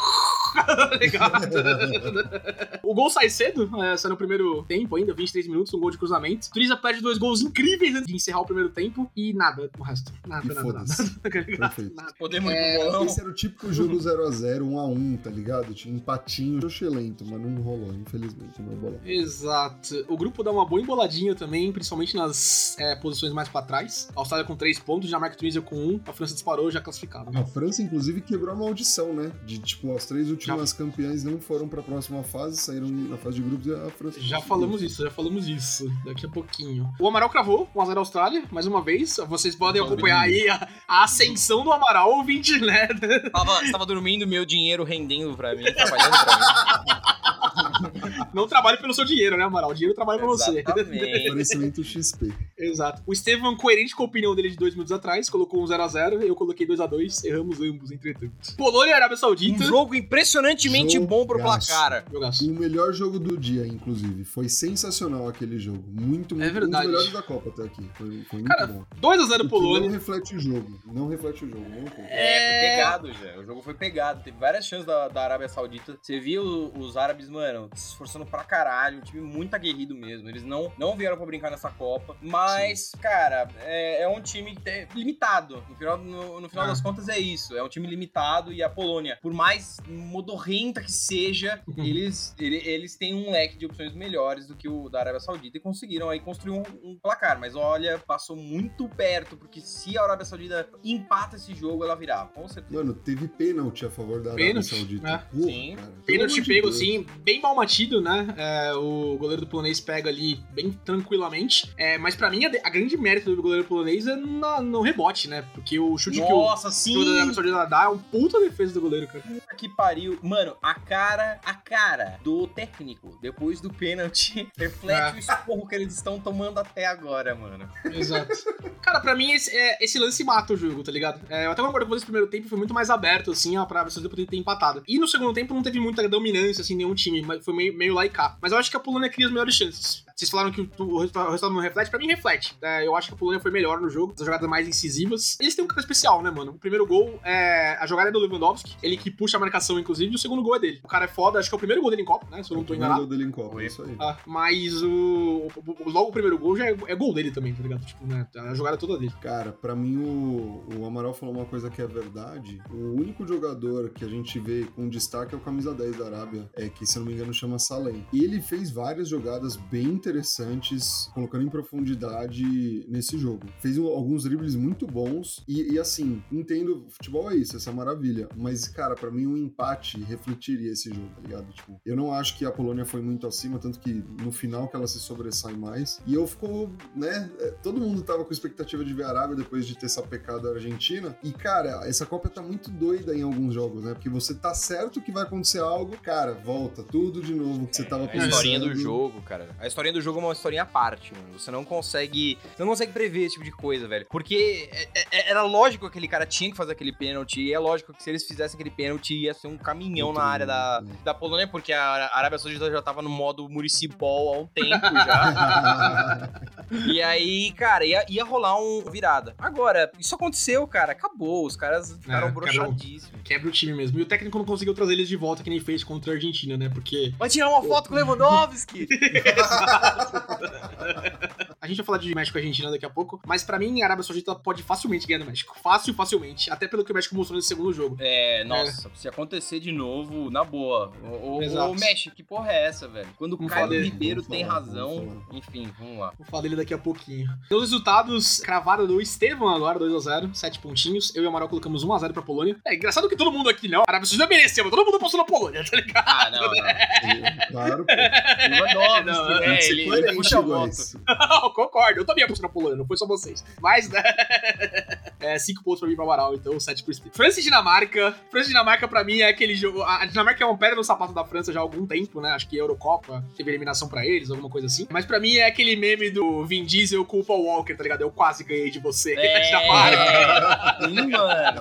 Speaker 4: legal. O gol sai cedo, é, sai no primeiro tempo ainda, 23 minutos, um gol de cruzamento. Tunísia perde dois gols incríveis antes de encerrar o primeiro tempo e nada o resto. Nada,
Speaker 3: E
Speaker 4: nada, nada.
Speaker 3: Perfeito.
Speaker 4: Nada.
Speaker 5: Podemos ir
Speaker 4: É,
Speaker 5: pro bolão?
Speaker 3: Esse era o típico jogo 0x0, 1x1, tá ligado? Tinha um empatinho xoxelento, mas não rolou, infelizmente, no bolão.
Speaker 4: Exato. O grupo dá uma boa emboladinha também, principalmente nas é, posições mais pra trás. A Austrália com 3 pontos, Jamaica e Tunísia com 1. A França disparou já classificada.
Speaker 3: A França, inclusive, quebrou a maldição, né? De, tipo, as três últimas campeãs não foram pra próxima fase, saíram na fase de grupos e a França...
Speaker 4: Já falamos isso, já falamos isso daqui a pouquinho. O Amaral cravou 1x0 Austrália, mais uma vez. Vocês podem acompanhar aí a, a ascensão do Amaral, ouvinte, né?
Speaker 5: Tava, tava dormindo, meu dinheiro rendendo pra mim, trabalhando pra mim.
Speaker 4: Não trabalhe pelo seu dinheiro, né, Amaral? O dinheiro trabalha pra você.
Speaker 5: Exatamente.
Speaker 3: Oferecimento XP.
Speaker 4: Exato. O Estevam, coerente com a opinião dele de dois minutos atrás, colocou um 0x0, eu coloquei 2x2, erramos ambos, entretanto. Polônia e Arábia
Speaker 5: Um
Speaker 4: Saudita.
Speaker 5: jogo impressionantemente bom pro
Speaker 3: Jogaço.
Speaker 5: placar.
Speaker 4: Jogaço.
Speaker 3: O melhor jogo do dia, inclusive. Foi sensacional aquele jogo. Muito, muito.
Speaker 4: É verdade.
Speaker 3: Um dos melhores da Copa até aqui. Foi, foi muito
Speaker 4: Cara,
Speaker 3: bom.
Speaker 4: 2x0
Speaker 3: O que
Speaker 4: Polônia.
Speaker 3: Não reflete o jogo. Não reflete o jogo. Um pouco.
Speaker 5: É, foi pegado já. O jogo foi pegado. Teve várias chances da, da Arábia Saudita. Você viu os árabes, mano, se esforçando pra caralho. Um time muito aguerrido mesmo. Eles não, não vieram pra brincar nessa Copa. Mas, cara, é, é um time limitado. No final, no, no final
Speaker 4: Ah.
Speaker 5: das contas é isso. É um time limitado. E a Polônia, por mais modorrenta que seja, eles, ele- eles têm um leque de opções melhores do que o da Arábia Saudita e conseguiram aí construir um, um placar. Mas olha, passou muito perto, porque se a Arábia Saudita empata esse jogo, ela virava, com certeza.
Speaker 3: Mano, teve pênalti a favor da Arábia
Speaker 4: Pênalti,
Speaker 3: Saudita.
Speaker 4: é.
Speaker 3: Porra,
Speaker 5: Sim.
Speaker 3: cara.
Speaker 4: Pênalti
Speaker 3: de
Speaker 4: pego,
Speaker 3: Deus.
Speaker 4: assim, bem mal batido, né? É, o goleiro do polonês pega ali bem tranquilamente. É, mas pra mim, a, a grande mérito do goleiro polonês é na- no rebote, né? Porque o chute que o,
Speaker 5: Nossa,
Speaker 4: que o da Arábia
Speaker 5: sim!
Speaker 4: Saudita dá é um puta defesa do goleiro, cara.
Speaker 5: Puta que pariu. Mano, a cara, a cara do técnico, depois do pênalti, reflete
Speaker 4: É.
Speaker 5: o esporro que eles estão tomando até agora, mano.
Speaker 4: Exato. Cara, pra mim, esse, é, esse lance mata o jogo, tá ligado? É, eu até concordo com vocês, no primeiro tempo foi muito mais aberto, assim, ó, pra vocês poderem ter empatado. E no segundo tempo não teve muita dominância, assim, nenhum time, mas foi meio, meio lá e cá. Mas eu acho que a Polônia cria as melhores chances. Vocês falaram que o, o resultado o não reflete, pra mim reflete. É, eu acho que a Polônia foi melhor no jogo, as jogadas mais incisivas. Eles têm um cara especial, né, mano? O primeiro gol é. A jogada é do Lewandowski, ele que puxa a marcação, inclusive, e o segundo gol é dele. O cara é foda, acho que é o primeiro gol dele em Copa, né? Se eu não tô enganado.
Speaker 3: Gol dele em Copa, é isso aí.
Speaker 4: Ah, mas o, o- Logo o primeiro gol já é, é gol dele também, tá ligado? Tipo, né? A jogada toda dele.
Speaker 3: Cara, pra mim o, o Amaral falou uma coisa que é verdade. O único jogador que a gente vê com destaque é o camisa 10 da Arábia, é que se eu não me engano chama Salem. E ele fez várias jogadas bem interessantes, colocando em profundidade nesse jogo. Fez alguns dribles muito bons e, e, assim, entendo, futebol é isso, essa maravilha. Mas cara, pra mim um empate refletiria esse jogo, tá ligado? Tipo, eu não acho que a Polônia foi muito acima, tanto que no final que ela se sobressai mais. E eu ficou, né? é, Todo mundo tava com expectativa de ver a Arábia depois de ter sapecado a Argentina. E, cara, essa Copa tá muito doida em alguns jogos, né? Porque você tá certo que vai acontecer algo, cara, volta tudo de novo que você tava
Speaker 5: A
Speaker 3: pensando.
Speaker 5: historinha do jogo, cara. A historinha do do jogo é uma historinha à parte, mano. Você não consegue. Você não consegue prever esse tipo de coisa, velho. Porque é- é- era lógico que aquele cara tinha que fazer aquele pênalti. E é lógico que se eles fizessem aquele pênalti, ia ser um caminhão na área da, da Polônia, porque a Arábia Saudita já tava no modo municipal há um tempo já. E aí, cara, ia, ia rolar um virada. Agora, isso aconteceu, cara. Acabou. Os caras ficaram
Speaker 4: É,
Speaker 5: broxadíssimos.
Speaker 4: Quebra o time mesmo. E o técnico não conseguiu trazer eles de volta que nem fez contra a Argentina, né? Porque
Speaker 5: Vai tirar uma foto com o Lewandowski!
Speaker 4: a gente vai falar de México e Argentina daqui a pouco, mas pra mim a Arábia Saudita pode facilmente ganhar do México. Fácil, facilmente. Até pelo que o México mostrou nesse segundo jogo.
Speaker 5: É, nossa, se acontecer de novo, na boa. Ô, ô,
Speaker 4: Exato.
Speaker 5: ô, México, que porra é essa, velho? Quando o Caio. Ribeiro tem
Speaker 3: falar,
Speaker 5: razão.
Speaker 3: vamos
Speaker 5: Enfim, vamos lá.
Speaker 4: Vou falar dele daqui a pouquinho. Os resultados cravaram do Estevam agora, 2x0, 7 pontinhos. Eu e o Amaral colocamos 1x0 pra Polônia. É engraçado que todo mundo aqui, não. A Arábia Saudita mereceu, mas todo mundo postou na Polônia, tá ligado?
Speaker 5: Ah, não, não.
Speaker 3: Claro, pô.
Speaker 5: Lewandowski,
Speaker 4: Não,
Speaker 5: Ele, ele
Speaker 3: coerente,
Speaker 5: puxa a moto.
Speaker 3: guys.
Speaker 4: Não, concordo. Eu também apostei na Polônia, não foi só vocês. Mas, né? É, 5 pontos pra mim pro Amaral, então 7 pro Estevam. França e Dinamarca. França e Dinamarca, pra mim, é aquele jogo. A a Dinamarca é uma pedra no sapato da França já há algum tempo, né? Acho que Eurocopa teve eliminação pra eles, alguma coisa assim. Mas pra mim é aquele meme do Vin Diesel com o Paul Walker, tá ligado? Eu quase ganhei de você, Dinamarca.
Speaker 5: É, sim, mano.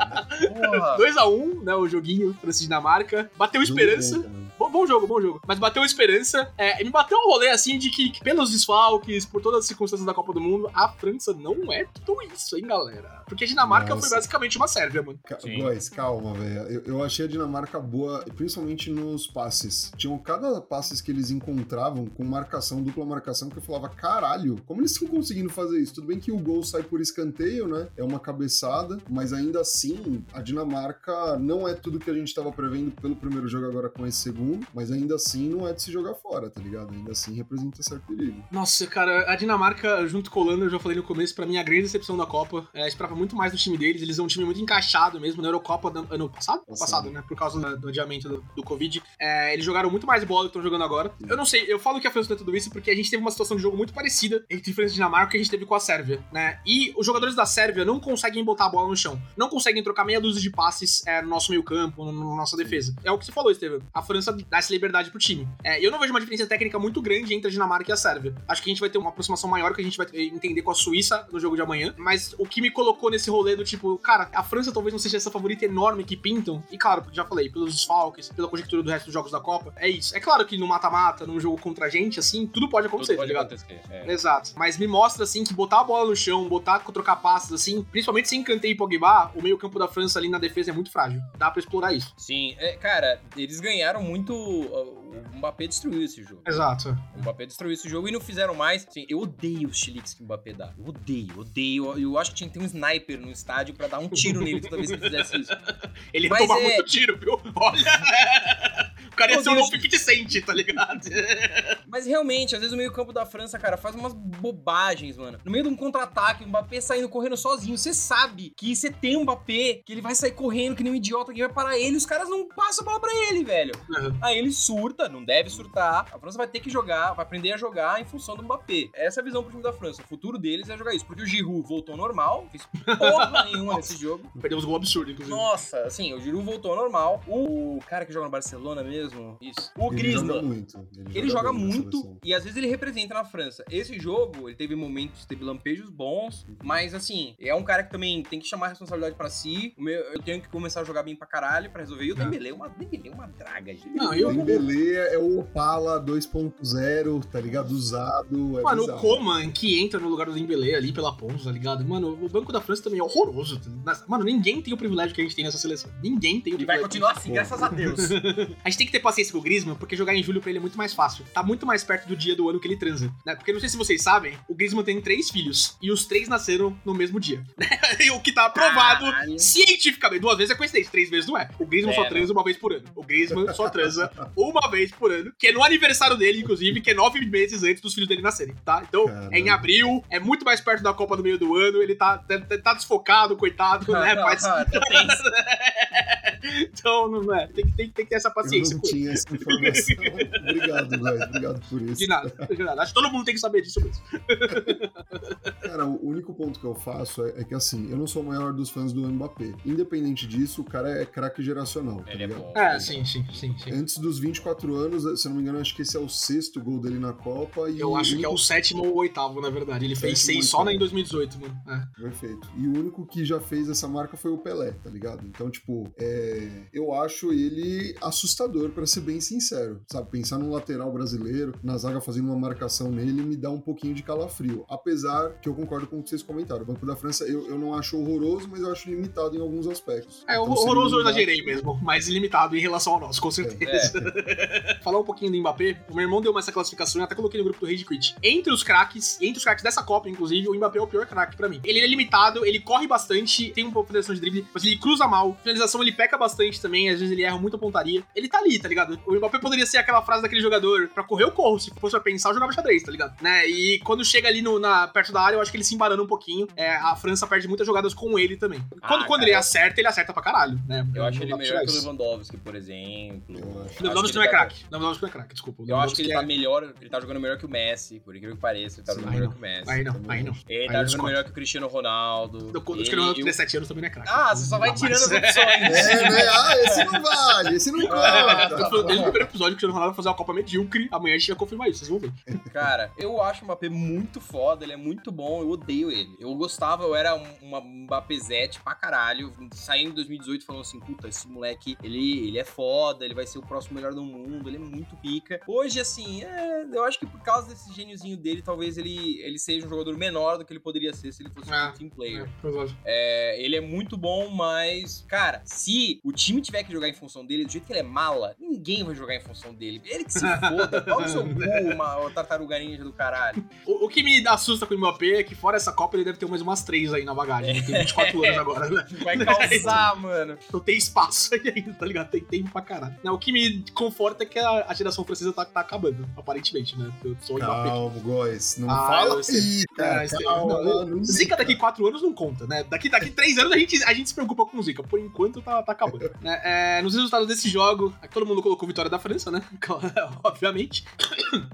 Speaker 5: Porra.
Speaker 4: 2x1, né? O joguinho França e Dinamarca. Bateu esperança.
Speaker 3: Bom.
Speaker 4: Bom, bom jogo, bom jogo. Mas bateu esperança. É, e me bateu um rolê assim de que, que pelos desfalques, por todas as circunstâncias da Copa do Mundo, a França não é tudo isso, hein, galera? Porque a Dinamarca
Speaker 3: Nossa.
Speaker 4: foi basicamente uma Sérvia, mano.
Speaker 3: Ca-
Speaker 5: Sim.
Speaker 3: Guys, calma, velho. Eu, eu achei a Dinamarca boa, principalmente nos passes. Tinham cada passes que eles encontravam com marcação, dupla marcação, que eu falava, caralho, como eles estão conseguindo fazer isso? Tudo bem que o gol sai por escanteio, né? É uma cabeçada, mas ainda assim, a Dinamarca não é tudo que a gente tava prevendo pelo primeiro jogo agora com esse segundo, mas ainda assim não é de se jogar fora, tá ligado? Ainda assim representa certo perigo.
Speaker 4: Nossa, cara, a Dinamarca, junto com a Holanda, eu já falei no começo, pra mim a grande decepção da Copa. É, esperava muito mais do time deles. Eles são um time muito encaixado mesmo na Eurocopa do ano passado?
Speaker 3: Passado.
Speaker 4: Passado, né? Por causa da- do adiamento do, do Covid. É, eles jogaram muito mais bola do que estão jogando agora. Eu não sei, eu falo que a França não é tudo isso porque a gente teve uma situação de jogo muito parecida entre França e Dinamarca que a gente teve com a Sérvia, né? E os jogadores da Sérvia não conseguem botar a bola no chão. Não conseguem trocar meia dúzia de passes é, no nosso meio campo, na nossa defesa. É o que você falou, Estevam. A França dá essa liberdade pro time. É, eu não vejo uma diferença técnica muito grande entre a Dinamarca e a Sérvia. Acho que a gente vai ter uma aproximação maior que a gente vai entender com a Suíça no jogo de amanhã. Mas o que me colocou nesse rolê do tipo, cara, a França talvez não seja essa favorita enorme que pintam. E claro, já falei, pelos desfalques, pela conjectura do resto dos jogos da Copa. É isso. É claro que no mata-mata, num jogo contra a gente, assim, tudo pode acontecer,
Speaker 5: Tudo pode
Speaker 4: tá ligado?
Speaker 5: acontecer. é.
Speaker 4: Exato. Mas me mostra, assim, que botar a bola no chão, botar, trocar passes, assim, principalmente sem Kanté e Pogba, o meio campo da França ali na defesa é muito frágil. Dá pra explorar isso.
Speaker 5: Sim, é, cara, eles ganharam muito. Uh, O Mbappé destruiu esse jogo.
Speaker 4: Exato.
Speaker 5: O Mbappé destruiu esse jogo e não fizeram mais. Sim, eu odeio os chiliques que o Mbappé dá. Eu odeio, odeio. Eu, acho que tinha que ter um sniper no estádio pra dar um tiro nele toda vez que ele fizesse isso.
Speaker 4: Ele ia
Speaker 5: Mas
Speaker 4: tomar
Speaker 5: é-
Speaker 4: muito tiro, viu? Olha. o cara ia ser um 50 Cent, tá ligado?
Speaker 5: Mas realmente, às vezes o meio-campo da França, cara, faz umas bobagens, mano. No meio de um contra-ataque, o Mbappé saindo correndo sozinho. Você sabe que você tem um Mbappé, que ele vai sair correndo que nem um idiota, que vai parar ele, os caras não passam a bola pra ele, velho.
Speaker 4: Uhum.
Speaker 5: Aí ele surta, não deve surtar. A França vai ter que jogar, vai aprender a jogar em função do Mbappé. Essa é a visão pro time da França. O futuro deles é jogar isso. Porque o Giroud voltou ao normal, fez porra nenhuma nesse jogo.
Speaker 4: Perdemos um gol absurdo, inclusive.
Speaker 5: Nossa, assim, o Giroud voltou ao normal. O cara que joga no Barcelona mesmo, isso. O
Speaker 3: Ele joga
Speaker 5: Griezmann.
Speaker 3: muito.
Speaker 5: Ele joga
Speaker 3: bem na
Speaker 5: muito e às vezes ele representa na França. Esse jogo, ele teve momentos, teve lampejos bons, mas assim, é um cara que também tem que chamar a responsabilidade pra si. O meu- eu tenho que começar a jogar bem pra caralho pra resolver. E o
Speaker 4: É.
Speaker 5: Dembele é uma, Dembele é uma draga, gente.
Speaker 4: Não,
Speaker 3: O
Speaker 4: eu.
Speaker 3: Dembele é o Opala 2.0, tá ligado? Usado. É
Speaker 4: Mano, o
Speaker 3: bizarro.
Speaker 4: Coman que entra no lugar do Dembele ali pela Ponta, tá ligado? Mano, o banco da França também é horroroso. tá? Mano, ninguém tem o privilégio que a gente tem nessa seleção. Ninguém tem o
Speaker 5: E vai
Speaker 4: privilégio.
Speaker 5: continuar assim, graças a Deus.
Speaker 4: A gente tem que ter paciência com o Griezmann, porque jogar em julho pra ele é muito mais fácil. Tá muito mais perto do dia do ano que ele transa, né? Porque não sei se vocês sabem, o Griezmann tem três filhos, e os três nasceram no mesmo dia. E o que tá aprovado
Speaker 5: Caralho.
Speaker 4: cientificamente. Duas vezes é coincidência, três vezes não é. O Griezmann
Speaker 5: É,
Speaker 4: só
Speaker 5: não.
Speaker 4: transa uma vez por ano. O Griezmann só transa uma vez por ano, que é no aniversário dele, inclusive, que é nove meses antes dos filhos dele nascerem, tá? Então,
Speaker 3: Caramba.
Speaker 4: é em abril, é muito mais perto da Copa do meio do ano, ele tá, tá, tá desfocado, coitado, né?
Speaker 5: Tenso.
Speaker 4: Então, não é. Tem, que- tem, tem que ter essa
Speaker 3: Eu
Speaker 4: paciência
Speaker 3: não
Speaker 4: com ele.
Speaker 3: tinha essa informação. obrigado, velho. Obrigado por isso.
Speaker 4: De nada, de nada. Acho que todo mundo tem que saber disso mesmo.
Speaker 3: Cara, o único ponto que eu faço é, é que assim, eu não sou o maior dos fãs do Mbappé. Independente disso, o cara é craque geracional, tá
Speaker 5: Ele é
Speaker 3: ligado?
Speaker 5: bom.
Speaker 4: É, sim, sim, sim, sim.
Speaker 3: Antes dos 24 anos, se eu não me engano, acho que esse é o sexto gol dele na Copa. E
Speaker 4: Eu acho que é o
Speaker 3: único-
Speaker 4: sétimo ou oitavo, na verdade. Ele fez seis só
Speaker 3: oitavo.
Speaker 4: em 2018, mano. É.
Speaker 3: Perfeito. E o único que já fez essa marca foi o Pelé, tá ligado? Então, tipo, é... eu acho ele assustador, pra ser bem sincero. Sabe, pensar num lateral brasileiro, na zaga fazendo uma marcação nele, me dá um pouquinho de calafrio. Apesar que eu concordo com o que vocês comentaram. O Banco da França eu, eu não acho horroroso, mas eu acho limitado em alguns aspectos.
Speaker 4: É,
Speaker 3: Então,
Speaker 4: horroroso eu exagerei mesmo, mas ilimitado em relação ao nosso, com certeza. Falar um pouquinho do Mbappé, o meu irmão deu uma essa classificação, eu até coloquei no grupo do Rage Quit. Entre os craques, e entre os craques dessa Copa, inclusive, o Mbappé é o pior craque pra mim. Ele é limitado, ele corre bastante, tem um pouco de finalização de drible, mas ele cruza mal. Finalização ele peca bastante também, às vezes ele erra muita pontaria. Ele tá ali, tá ligado? O Mbappé poderia ser aquela frase daquele jogador, pra correr eu corro, se fosse pra pensar eu jogava xadrez, tá ligado? Né? E quando chega ali no, na, perto da área, eu acho que ele se embarana um pouquinho. É, a França perde muitas jogadas com ele também. Quando,
Speaker 5: Ah,
Speaker 4: quando ele
Speaker 5: eu-
Speaker 4: acerta, ele acerta pra caralho, né?
Speaker 5: Eu acho
Speaker 4: Não
Speaker 5: ele melhor que o. Lewandowski, por exemplo.
Speaker 3: Eu acho.
Speaker 4: Lewandowski
Speaker 5: que
Speaker 4: não é
Speaker 5: tá-
Speaker 4: craque. Lewandowski não é craque, desculpa.
Speaker 5: Eu acho que ele tá
Speaker 4: Lewandowski
Speaker 5: melhor, ele tá jogando melhor que o Messi, por incrível que pareça, ele tá
Speaker 3: Sim.
Speaker 5: jogando melhor
Speaker 4: não.
Speaker 5: que o Messi.
Speaker 4: Aí não, aí não.
Speaker 5: Ele
Speaker 4: Aí
Speaker 5: tá
Speaker 4: eu
Speaker 5: jogando melhor que o Cristiano Ronaldo.
Speaker 4: Eu, o
Speaker 5: Ele-
Speaker 4: Cristiano Ronaldo
Speaker 5: eu-
Speaker 4: 17 anos também não é craque.
Speaker 5: Ah, você só vai tirando as opções.
Speaker 3: É, né? Ah, esse não vale, esse não conta.
Speaker 4: Desde o primeiro episódio, o Cristiano Ronaldo vai fazer uma Copa medíocre. Amanhã a gente vai confirmar isso, vocês vão ver.
Speaker 5: Cara, eu acho o Mbappé muito foda, ele é muito bom, eu odeio ele. Eu gostava, eu era um, uma Mbappézete pra caralho. Saindo em 2018 falando assim, puta, esse moleque, ele, ele é foda, ele vai ser o próximo melhor do mundo, ele é muito pica. Hoje, assim, é, eu acho que por causa desse gêniozinho dele, talvez ele, ele seja um jogador menor do que ele poderia ser se ele fosse
Speaker 4: Ah,
Speaker 5: um team player.
Speaker 4: É,
Speaker 5: É, ele é muito bom, mas, cara, se o time tiver que jogar em função dele, do jeito que ele é mala, ninguém vai jogar em função dele. Ele que se foda. Qual o seu gol, uma, o tartaruga ninja do caralho?
Speaker 4: O, o que me assusta com o Mbappé é que fora essa Copa ele deve ter mais umas três aí na bagagem. Ele tem 24 anos agora, né?
Speaker 5: Vai causar, mano.
Speaker 4: Então tem espaço aí ainda, tá ligado? Tem tempo pra caralho. Não, o que me conforta é que a, a geração francesa tá, tá acabando, aparentemente, né? Eu sou o Mbappé.
Speaker 3: Calma, Góis. Não
Speaker 4: Ah,
Speaker 3: fala cara.
Speaker 4: Ah, não,
Speaker 3: não
Speaker 4: Zica daqui quatro anos não conta, né? Daqui, daqui três anos a gente, a gente se preocupa com Zica. Por enquanto tá, tá acabando. Né? É, nos resultados desse jogo, aqui todo mundo colocou vitória da França, né? Obviamente.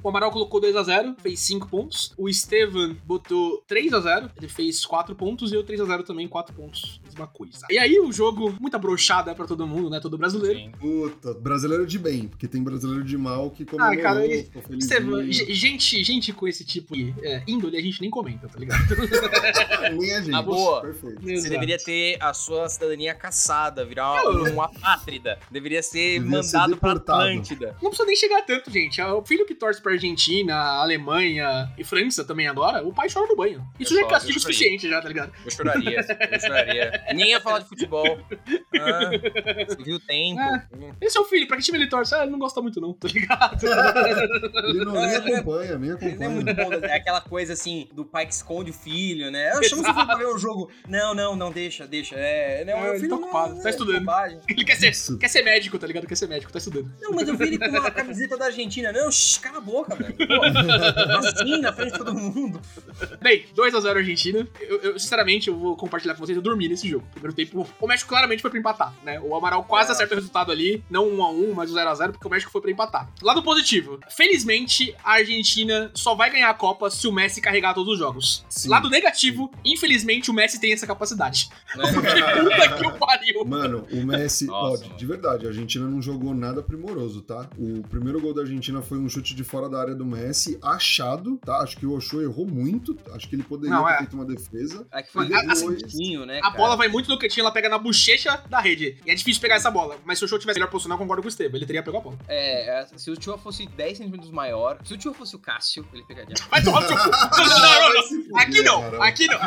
Speaker 4: O Amaral colocou 2x0, fez 5 pontos. O Estevan botou 3x0, ele fez 4 pontos. E eu 3x0 também, 4 pontos. Mesma coisa. E aí o jogo, muita brochada pra todo mundo, né? Todo brasileiro.
Speaker 5: Sim.
Speaker 3: Puta, brasileiro de bem, porque tem brasileiro de mal que comemorou,
Speaker 4: Ah, cara, ge- gente, gente com esse tipo de é, índole a gente nem comenta, tá ligado?
Speaker 3: Nem a gente.
Speaker 5: Ah, boa.
Speaker 3: Perfeito.
Speaker 5: Você
Speaker 4: Exato.
Speaker 5: deveria ter a sua cidadania caçada, virar uma apátrida. Deveria ser
Speaker 3: ser
Speaker 5: mandado pra
Speaker 3: deportado.
Speaker 5: Atlântida.
Speaker 4: Não precisa nem chegar tanto, gente. É O filho que torce pra Argentina, Alemanha e França também agora, o pai chora no banho. Isso
Speaker 5: Eu
Speaker 4: já é castigo suficiente já, tá ligado?
Speaker 5: Eu choraria, eu choraria. Nem ia falar de futebol. Ah, você viu o tempo.
Speaker 4: É. Esse é o filho, pra que time ele torce? Ah, ele não gosta muito não, tá ligado?
Speaker 3: Ele não nem acompanha, nem
Speaker 5: Ele não é
Speaker 3: acompanha.
Speaker 5: muito bom, é aquela coisa assim, do pai que esconde o filho, né? Ah, chama seu filho pra ver o jogo. Não, não, não, deixa, deixa. É, não,
Speaker 4: É,
Speaker 5: meu
Speaker 4: ele
Speaker 5: filho
Speaker 4: tá
Speaker 5: não-
Speaker 4: ocupado, tá
Speaker 5: é
Speaker 4: estudando.
Speaker 5: bobagem.
Speaker 4: Ele quer ser,
Speaker 3: Isso.
Speaker 4: quer ser médico, tá ligado? Quer ser médico, tá estudando.
Speaker 5: Não, mas eu vi ele com uma camiseta da Argentina. Não, shh, cala a boca, velho. Assim, na frente de todo mundo.
Speaker 4: Bem, 2x0 Argentina. Eu, eu, sinceramente, eu vou compartilhar com vocês, eu dormi nesse jogo. Primeiro tempo, o México claramente foi pra empatar, né? O Amaral quase
Speaker 5: É.
Speaker 4: acerta o resultado ali, não 1x1, mas o 0x0, porque o México foi pra empatar. Lado positivo, felizmente, a Argentina só vai ganhar a Copa se o Messi carregar todos os jogos.
Speaker 3: Sim.
Speaker 4: Lado negativo, infelizmente, o Messi tem essa capacidade.
Speaker 5: Né?
Speaker 4: Puta que o pariu.
Speaker 3: Mano, o Messi, ó,
Speaker 5: Nossa,
Speaker 3: de-
Speaker 5: mano.
Speaker 3: de verdade, a Argentina não jogou nada primoroso, tá? O primeiro gol da Argentina foi um chute de fora da área do Messi, achado, tá? Acho que o Ochoa errou muito, acho que ele poderia
Speaker 4: Não,
Speaker 3: ter
Speaker 4: é.
Speaker 3: feito uma defesa.
Speaker 5: É que foi
Speaker 4: Mas, assim,
Speaker 5: né,
Speaker 4: A
Speaker 5: cara?
Speaker 4: bola vai muito no cantinho, ela pega na bochecha da rede. E é difícil pegar essa bola. Mas se o show tivesse melhor posicionado, eu concordo com o Estevam. Ele teria pego a bola.
Speaker 5: É, é, se o Tio fosse 10 centímetros maior, se o Tio fosse o Cássio, ele pegaria.
Speaker 4: Vai tomar no seu cu. Não,
Speaker 3: Vai
Speaker 4: Aqui não, aqui não.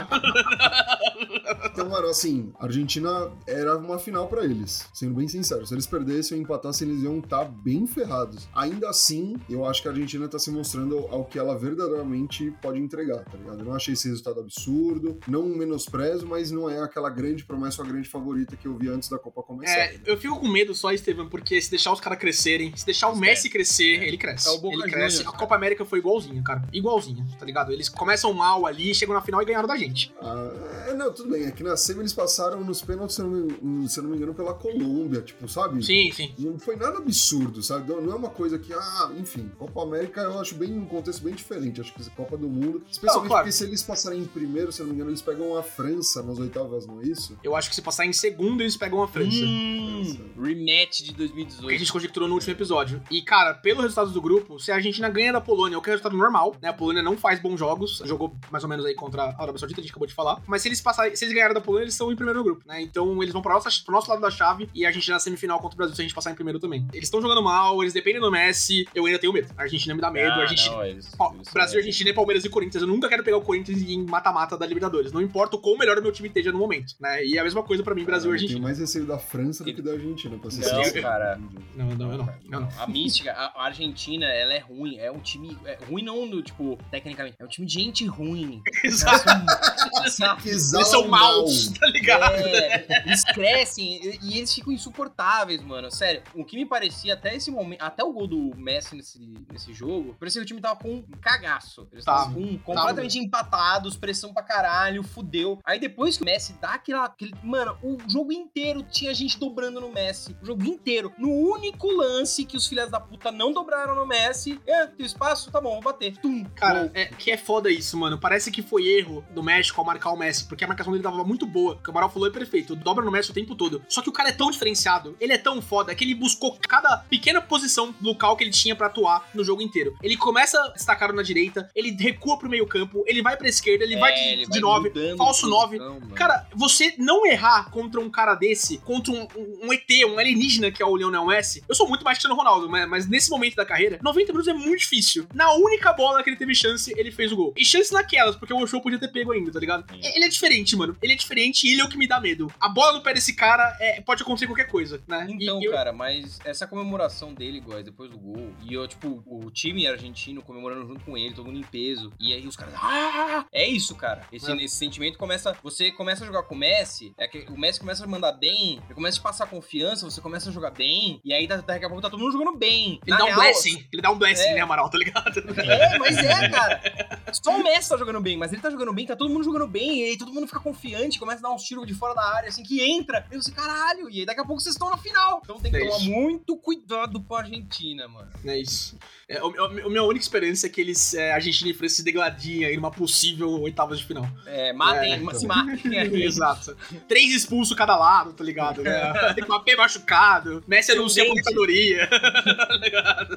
Speaker 3: Então, mano, assim, a Argentina era uma final pra eles, sendo bem sincero. Se eles perdessem ou empatassem, eles iam estar bem ferrados. Ainda assim, eu acho que a Argentina tá se mostrando ao que ela verdadeiramente pode entregar, tá ligado? Eu não achei esse resultado absurdo, não um menosprezo, mas não é aquela grande promessa, a grande favorita que eu vi antes da Copa começar.
Speaker 4: É, eu fico com medo só, Estevam, porque se deixar os caras crescerem, se deixar o. Messi crescer, ele cresce.
Speaker 5: É o Boca
Speaker 4: ele cresce. A Copa América foi igualzinha, cara. Igualzinha, tá ligado? Eles começam mal ali, chegam na final e ganharam da gente.
Speaker 3: Ah, é, não, tudo bem. É que na SEMI eles passaram nos pênaltis, se eu não me, se eu não me engano, pela Colômbia, tipo, sabe?
Speaker 4: Sim, sim.
Speaker 3: Não foi nada absurdo, sabe? Não é uma coisa que, ah, enfim, Copa América eu acho bem um contexto bem diferente. Acho que Copa do Mundo, especialmente
Speaker 4: Não, claro.
Speaker 3: porque se eles passarem em primeiro, se eu não me engano, eles pegam a França nas oitavas, não é isso?
Speaker 4: Eu acho que se passar em segundo, eles pegam a França.
Speaker 5: Hum, rematch de
Speaker 4: que a
Speaker 5: 2018.
Speaker 4: gente conjecturou no último episódio. E, cara, pelo resultado do grupo, se a Argentina ganha da Polônia, o que é resultado normal, né? A Polônia não faz bons jogos, jogou mais ou menos aí contra a Arábia Saudita, a gente acabou de falar. Mas se eles passarem, se eles ganharem da Polônia, eles estão em primeiro no grupo, né? Então eles vão para nossa, pro nosso lado da chave e a Argentina na semifinal contra o Brasil se a gente passar em primeiro também. Eles estão jogando mal, eles dependem do Messi, eu ainda tenho medo. A Argentina me dá medo,
Speaker 5: Ah,
Speaker 4: a Argentina.
Speaker 5: não, eles-
Speaker 4: Ó,
Speaker 5: eles-
Speaker 4: Brasil, Argentina, Palmeiras e Corinthians. Eu nunca quero pegar o Corinthians em mata-mata da Libertadores. Não importa o quão melhor o meu time esteja no momento, né? E é a mesma coisa pra mim, Brasil e
Speaker 3: Eu tenho
Speaker 4: Argentina.
Speaker 3: mais receio da França do que da Argentina, pra ser
Speaker 5: Não,
Speaker 3: sincero.
Speaker 5: cara.
Speaker 4: Não, não, eu não. Eu não.
Speaker 5: A mística, a Argentina, ela é ruim. É um time. É ruim não do, tipo, tecnicamente. É um time de gente ruim.
Speaker 4: Exato.
Speaker 3: Que
Speaker 4: Eles são maus, tá ligado?
Speaker 5: É, eles crescem e, e eles ficam insuportáveis, mano. Sério, o que me parecia até esse momento, até o gol do Messi nesse, nesse jogo, parecia que o time tava com um cagaço. Eles
Speaker 4: Tava.
Speaker 5: estavam com- completamente empatados, pressão pra caralho, fudeu. Aí depois que o Messi dá aquela, aquele. Mano, o jogo inteiro tinha gente dobrando no Messi. O jogo inteiro. No único lance que os filhas da puta não dobraram no Messi. É, tem espaço? Tá bom, vou bater. Tum.
Speaker 4: Cara, é, que é foda isso, mano. Parece que foi erro do México ao marcar o Messi, porque a marcação dele tava muito boa. O que o Amaral falou é perfeito. Dobra no Messi o tempo todo. Só que o cara é tão diferenciado, ele é tão foda, que ele buscou cada pequena posição local que ele tinha pra atuar no jogo inteiro. Ele começa destacado na direita, ele recua pro meio campo, ele vai pra esquerda, ele vai
Speaker 5: É,
Speaker 4: de,
Speaker 5: ele
Speaker 4: de nove,
Speaker 5: mudando
Speaker 4: falso
Speaker 5: de
Speaker 4: nove.
Speaker 5: posição, mano.
Speaker 4: Cara, você não errar contra um cara desse, contra um, um- um ET, um alienígena que é o Lionel Messi, eu sou muito mais Cristiano Ronaldo, mas, mas nesse momento da carreira, 90 minutos é muito difícil. Na única bola que ele teve chance, ele fez o gol. E chance naquelas, porque o show podia ter pego ainda, tá ligado? Ele é diferente, mano. Ele é diferente e ele é o que me dá medo. A bola no pé desse cara é, pode acontecer qualquer coisa, né?
Speaker 5: Então,
Speaker 4: eu-
Speaker 5: cara, mas essa comemoração dele, igual, depois do gol, e eu, tipo, o time argentino comemorando junto com ele, todo mundo em peso, e aí os caras, ah! É isso, cara. Esse,
Speaker 4: É.
Speaker 5: esse sentimento começa, você começa a jogar com o Messi, é que o Messi começa a mandar bem, ele começa a passar confiança, você começa a jogar bem, e aí da- daqui a pouco tá todo mundo jogando bem.
Speaker 4: Ele
Speaker 5: Na
Speaker 4: dá um
Speaker 5: real,
Speaker 4: blessing. Ele dá um blessing,
Speaker 5: É.
Speaker 4: né, Amaral, tá ligado?
Speaker 5: É, mas é, cara. Só o Messi tá jogando bem, mas ele tá jogando bem, tá todo mundo jogando bem, e aí todo mundo fica confiante, começa a dar uns tiros de fora da área, assim, que entra. E você, caralho, e aí daqui a pouco vocês estão na final. Então tem que
Speaker 4: É
Speaker 5: tomar muito cuidado com a Argentina, mano.
Speaker 4: É isso. É, o, o- a minha única esperança é que eles, é, Argentina e França se degladiem aí numa possível oitavas de final.
Speaker 5: É, matem,
Speaker 4: É,
Speaker 5: se matem aí.
Speaker 4: Exato. Três expulsos cada lado, tá ligado? Né? Mbappé machucado, Messi anuncia a aposentadoria. tá?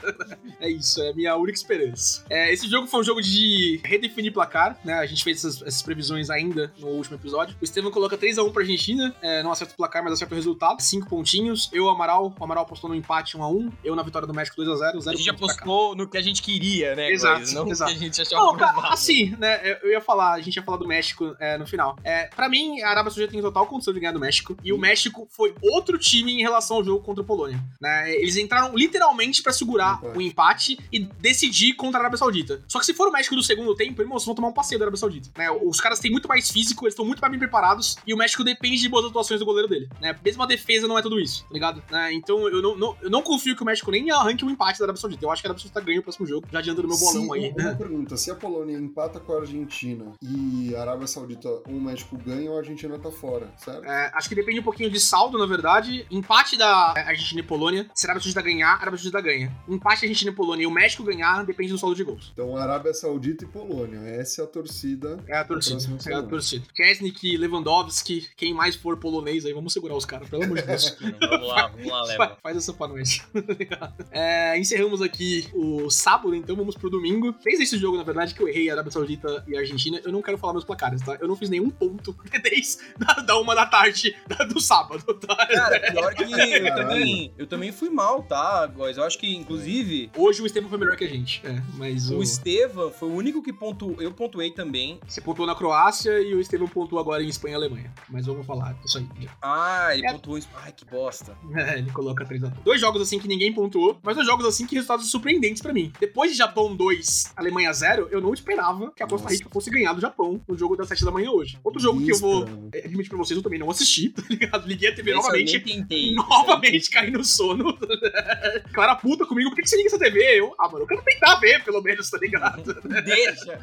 Speaker 4: É isso, é a minha única esperança. É, esse jogo foi um jogo de redefinir placar, né? A gente fez essas, essas previsões ainda no último episódio. O Estevam coloca 3x1 pra Argentina, é, não acerta o placar, mas acerta o resultado. 5 pontinhos. Eu, Amaral, o Amaral apostou no empate 1x1. Eu na vitória do México 2x0, 0
Speaker 5: A gente apostou no que a gente queria, né,
Speaker 4: Exato,
Speaker 5: Góis? Não
Speaker 4: exato.
Speaker 5: que a gente achava
Speaker 4: Não,
Speaker 5: provável.
Speaker 4: assim, né? Eu ia falar, a gente ia falar do México é, no final. É, pra mim, a Arábia Saudita tem total condição de ganhar do México. E o México foi outro time em relação ao jogo contra a Polônia. Né? Eles entraram literalmente pra segurar
Speaker 3: Empate.
Speaker 4: o empate e decidir contra a Arábia Saudita. Só que se for o México do segundo tempo, irmãos, vocês vão tomar um passeio da Arábia Saudita. Né? Os caras têm muito mais físico, eles estão muito mais bem preparados. E o México depende de boas atuações do goleiro dele. Né? Mesmo a defesa não é tudo isso, tá ligado? Né? Então eu não, não- eu não confio que o México nem arranque um empate da Arábia Saudita. Eu acho que a Arábia Saudita ganha o próximo jogo, já adiantando meu bolão
Speaker 3: Se-
Speaker 4: aí.
Speaker 3: Uma pergunta: se a Polônia empata com a Argentina e a Arábia Saudita ou o México ganham, a Argentina tá fora, certo?
Speaker 4: É, acho que depende um pouquinho de saldo, na verdade. Empate da Argentina e Polônia. Se a Arábia Saudita ganhar, a Arábia Saudita ganha. Empate da Argentina e Polônia e o México ganhar, depende do saldo de gols.
Speaker 3: Então, Arábia Saudita e Polônia. Essa é a torcida.
Speaker 4: É a torcida. É a torcida. Kesnik, Lewandowski, quem mais for polonês aí, vamos segurar os caras, pelo amor de Deus.
Speaker 5: Vamos lá, vamos lá,
Speaker 4: Faz,
Speaker 5: leva.
Speaker 4: faz essa pra nós. É, encerramos aqui o sábado, então vamos pro domingo. Desde esse jogo, na verdade, que eu errei a Arábia Saudita e a Argentina, eu não quero falar meus placares, tá? Eu não fiz nenhum ponto desde da, da uma da tarde da- do sábado, tá?
Speaker 5: Cara, pior que eu também, eu também fui mal, tá, Góis? Eu acho que, inclusive,
Speaker 4: Hoje o Estevam foi melhor que a gente. É, mas o...
Speaker 5: o Estevam foi o único que pontuou. Eu pontuei também.
Speaker 4: Você pontuou na Croácia e o Estevam pontuou agora em Espanha e Alemanha. Mas vamos falar isso aí. já.
Speaker 5: Ah, ele
Speaker 4: É.
Speaker 5: pontuou em. Ai, que bosta.
Speaker 4: É, ele coloca 3 a 2. Dois jogos assim que ninguém pontuou, mas dois jogos assim que resultados surpreendentes pra mim. Depois de Japão 2, Alemanha 0, eu não esperava que a Costa. Rica fosse ganhar do Japão no jogo das 7 da manhã hoje. Outro jogo que eu vou. É, admitir pra vocês, eu também não assisti, tá ligado? Liguei a TV
Speaker 5: Esse eu
Speaker 4: novamente.
Speaker 5: nem tentei.
Speaker 4: Novamente caí no sono. Clara puta comigo, por que que você liga essa TV? Eu, ah, mano, eu quero tentar ver, pelo menos, tá ligado?
Speaker 5: Deixa.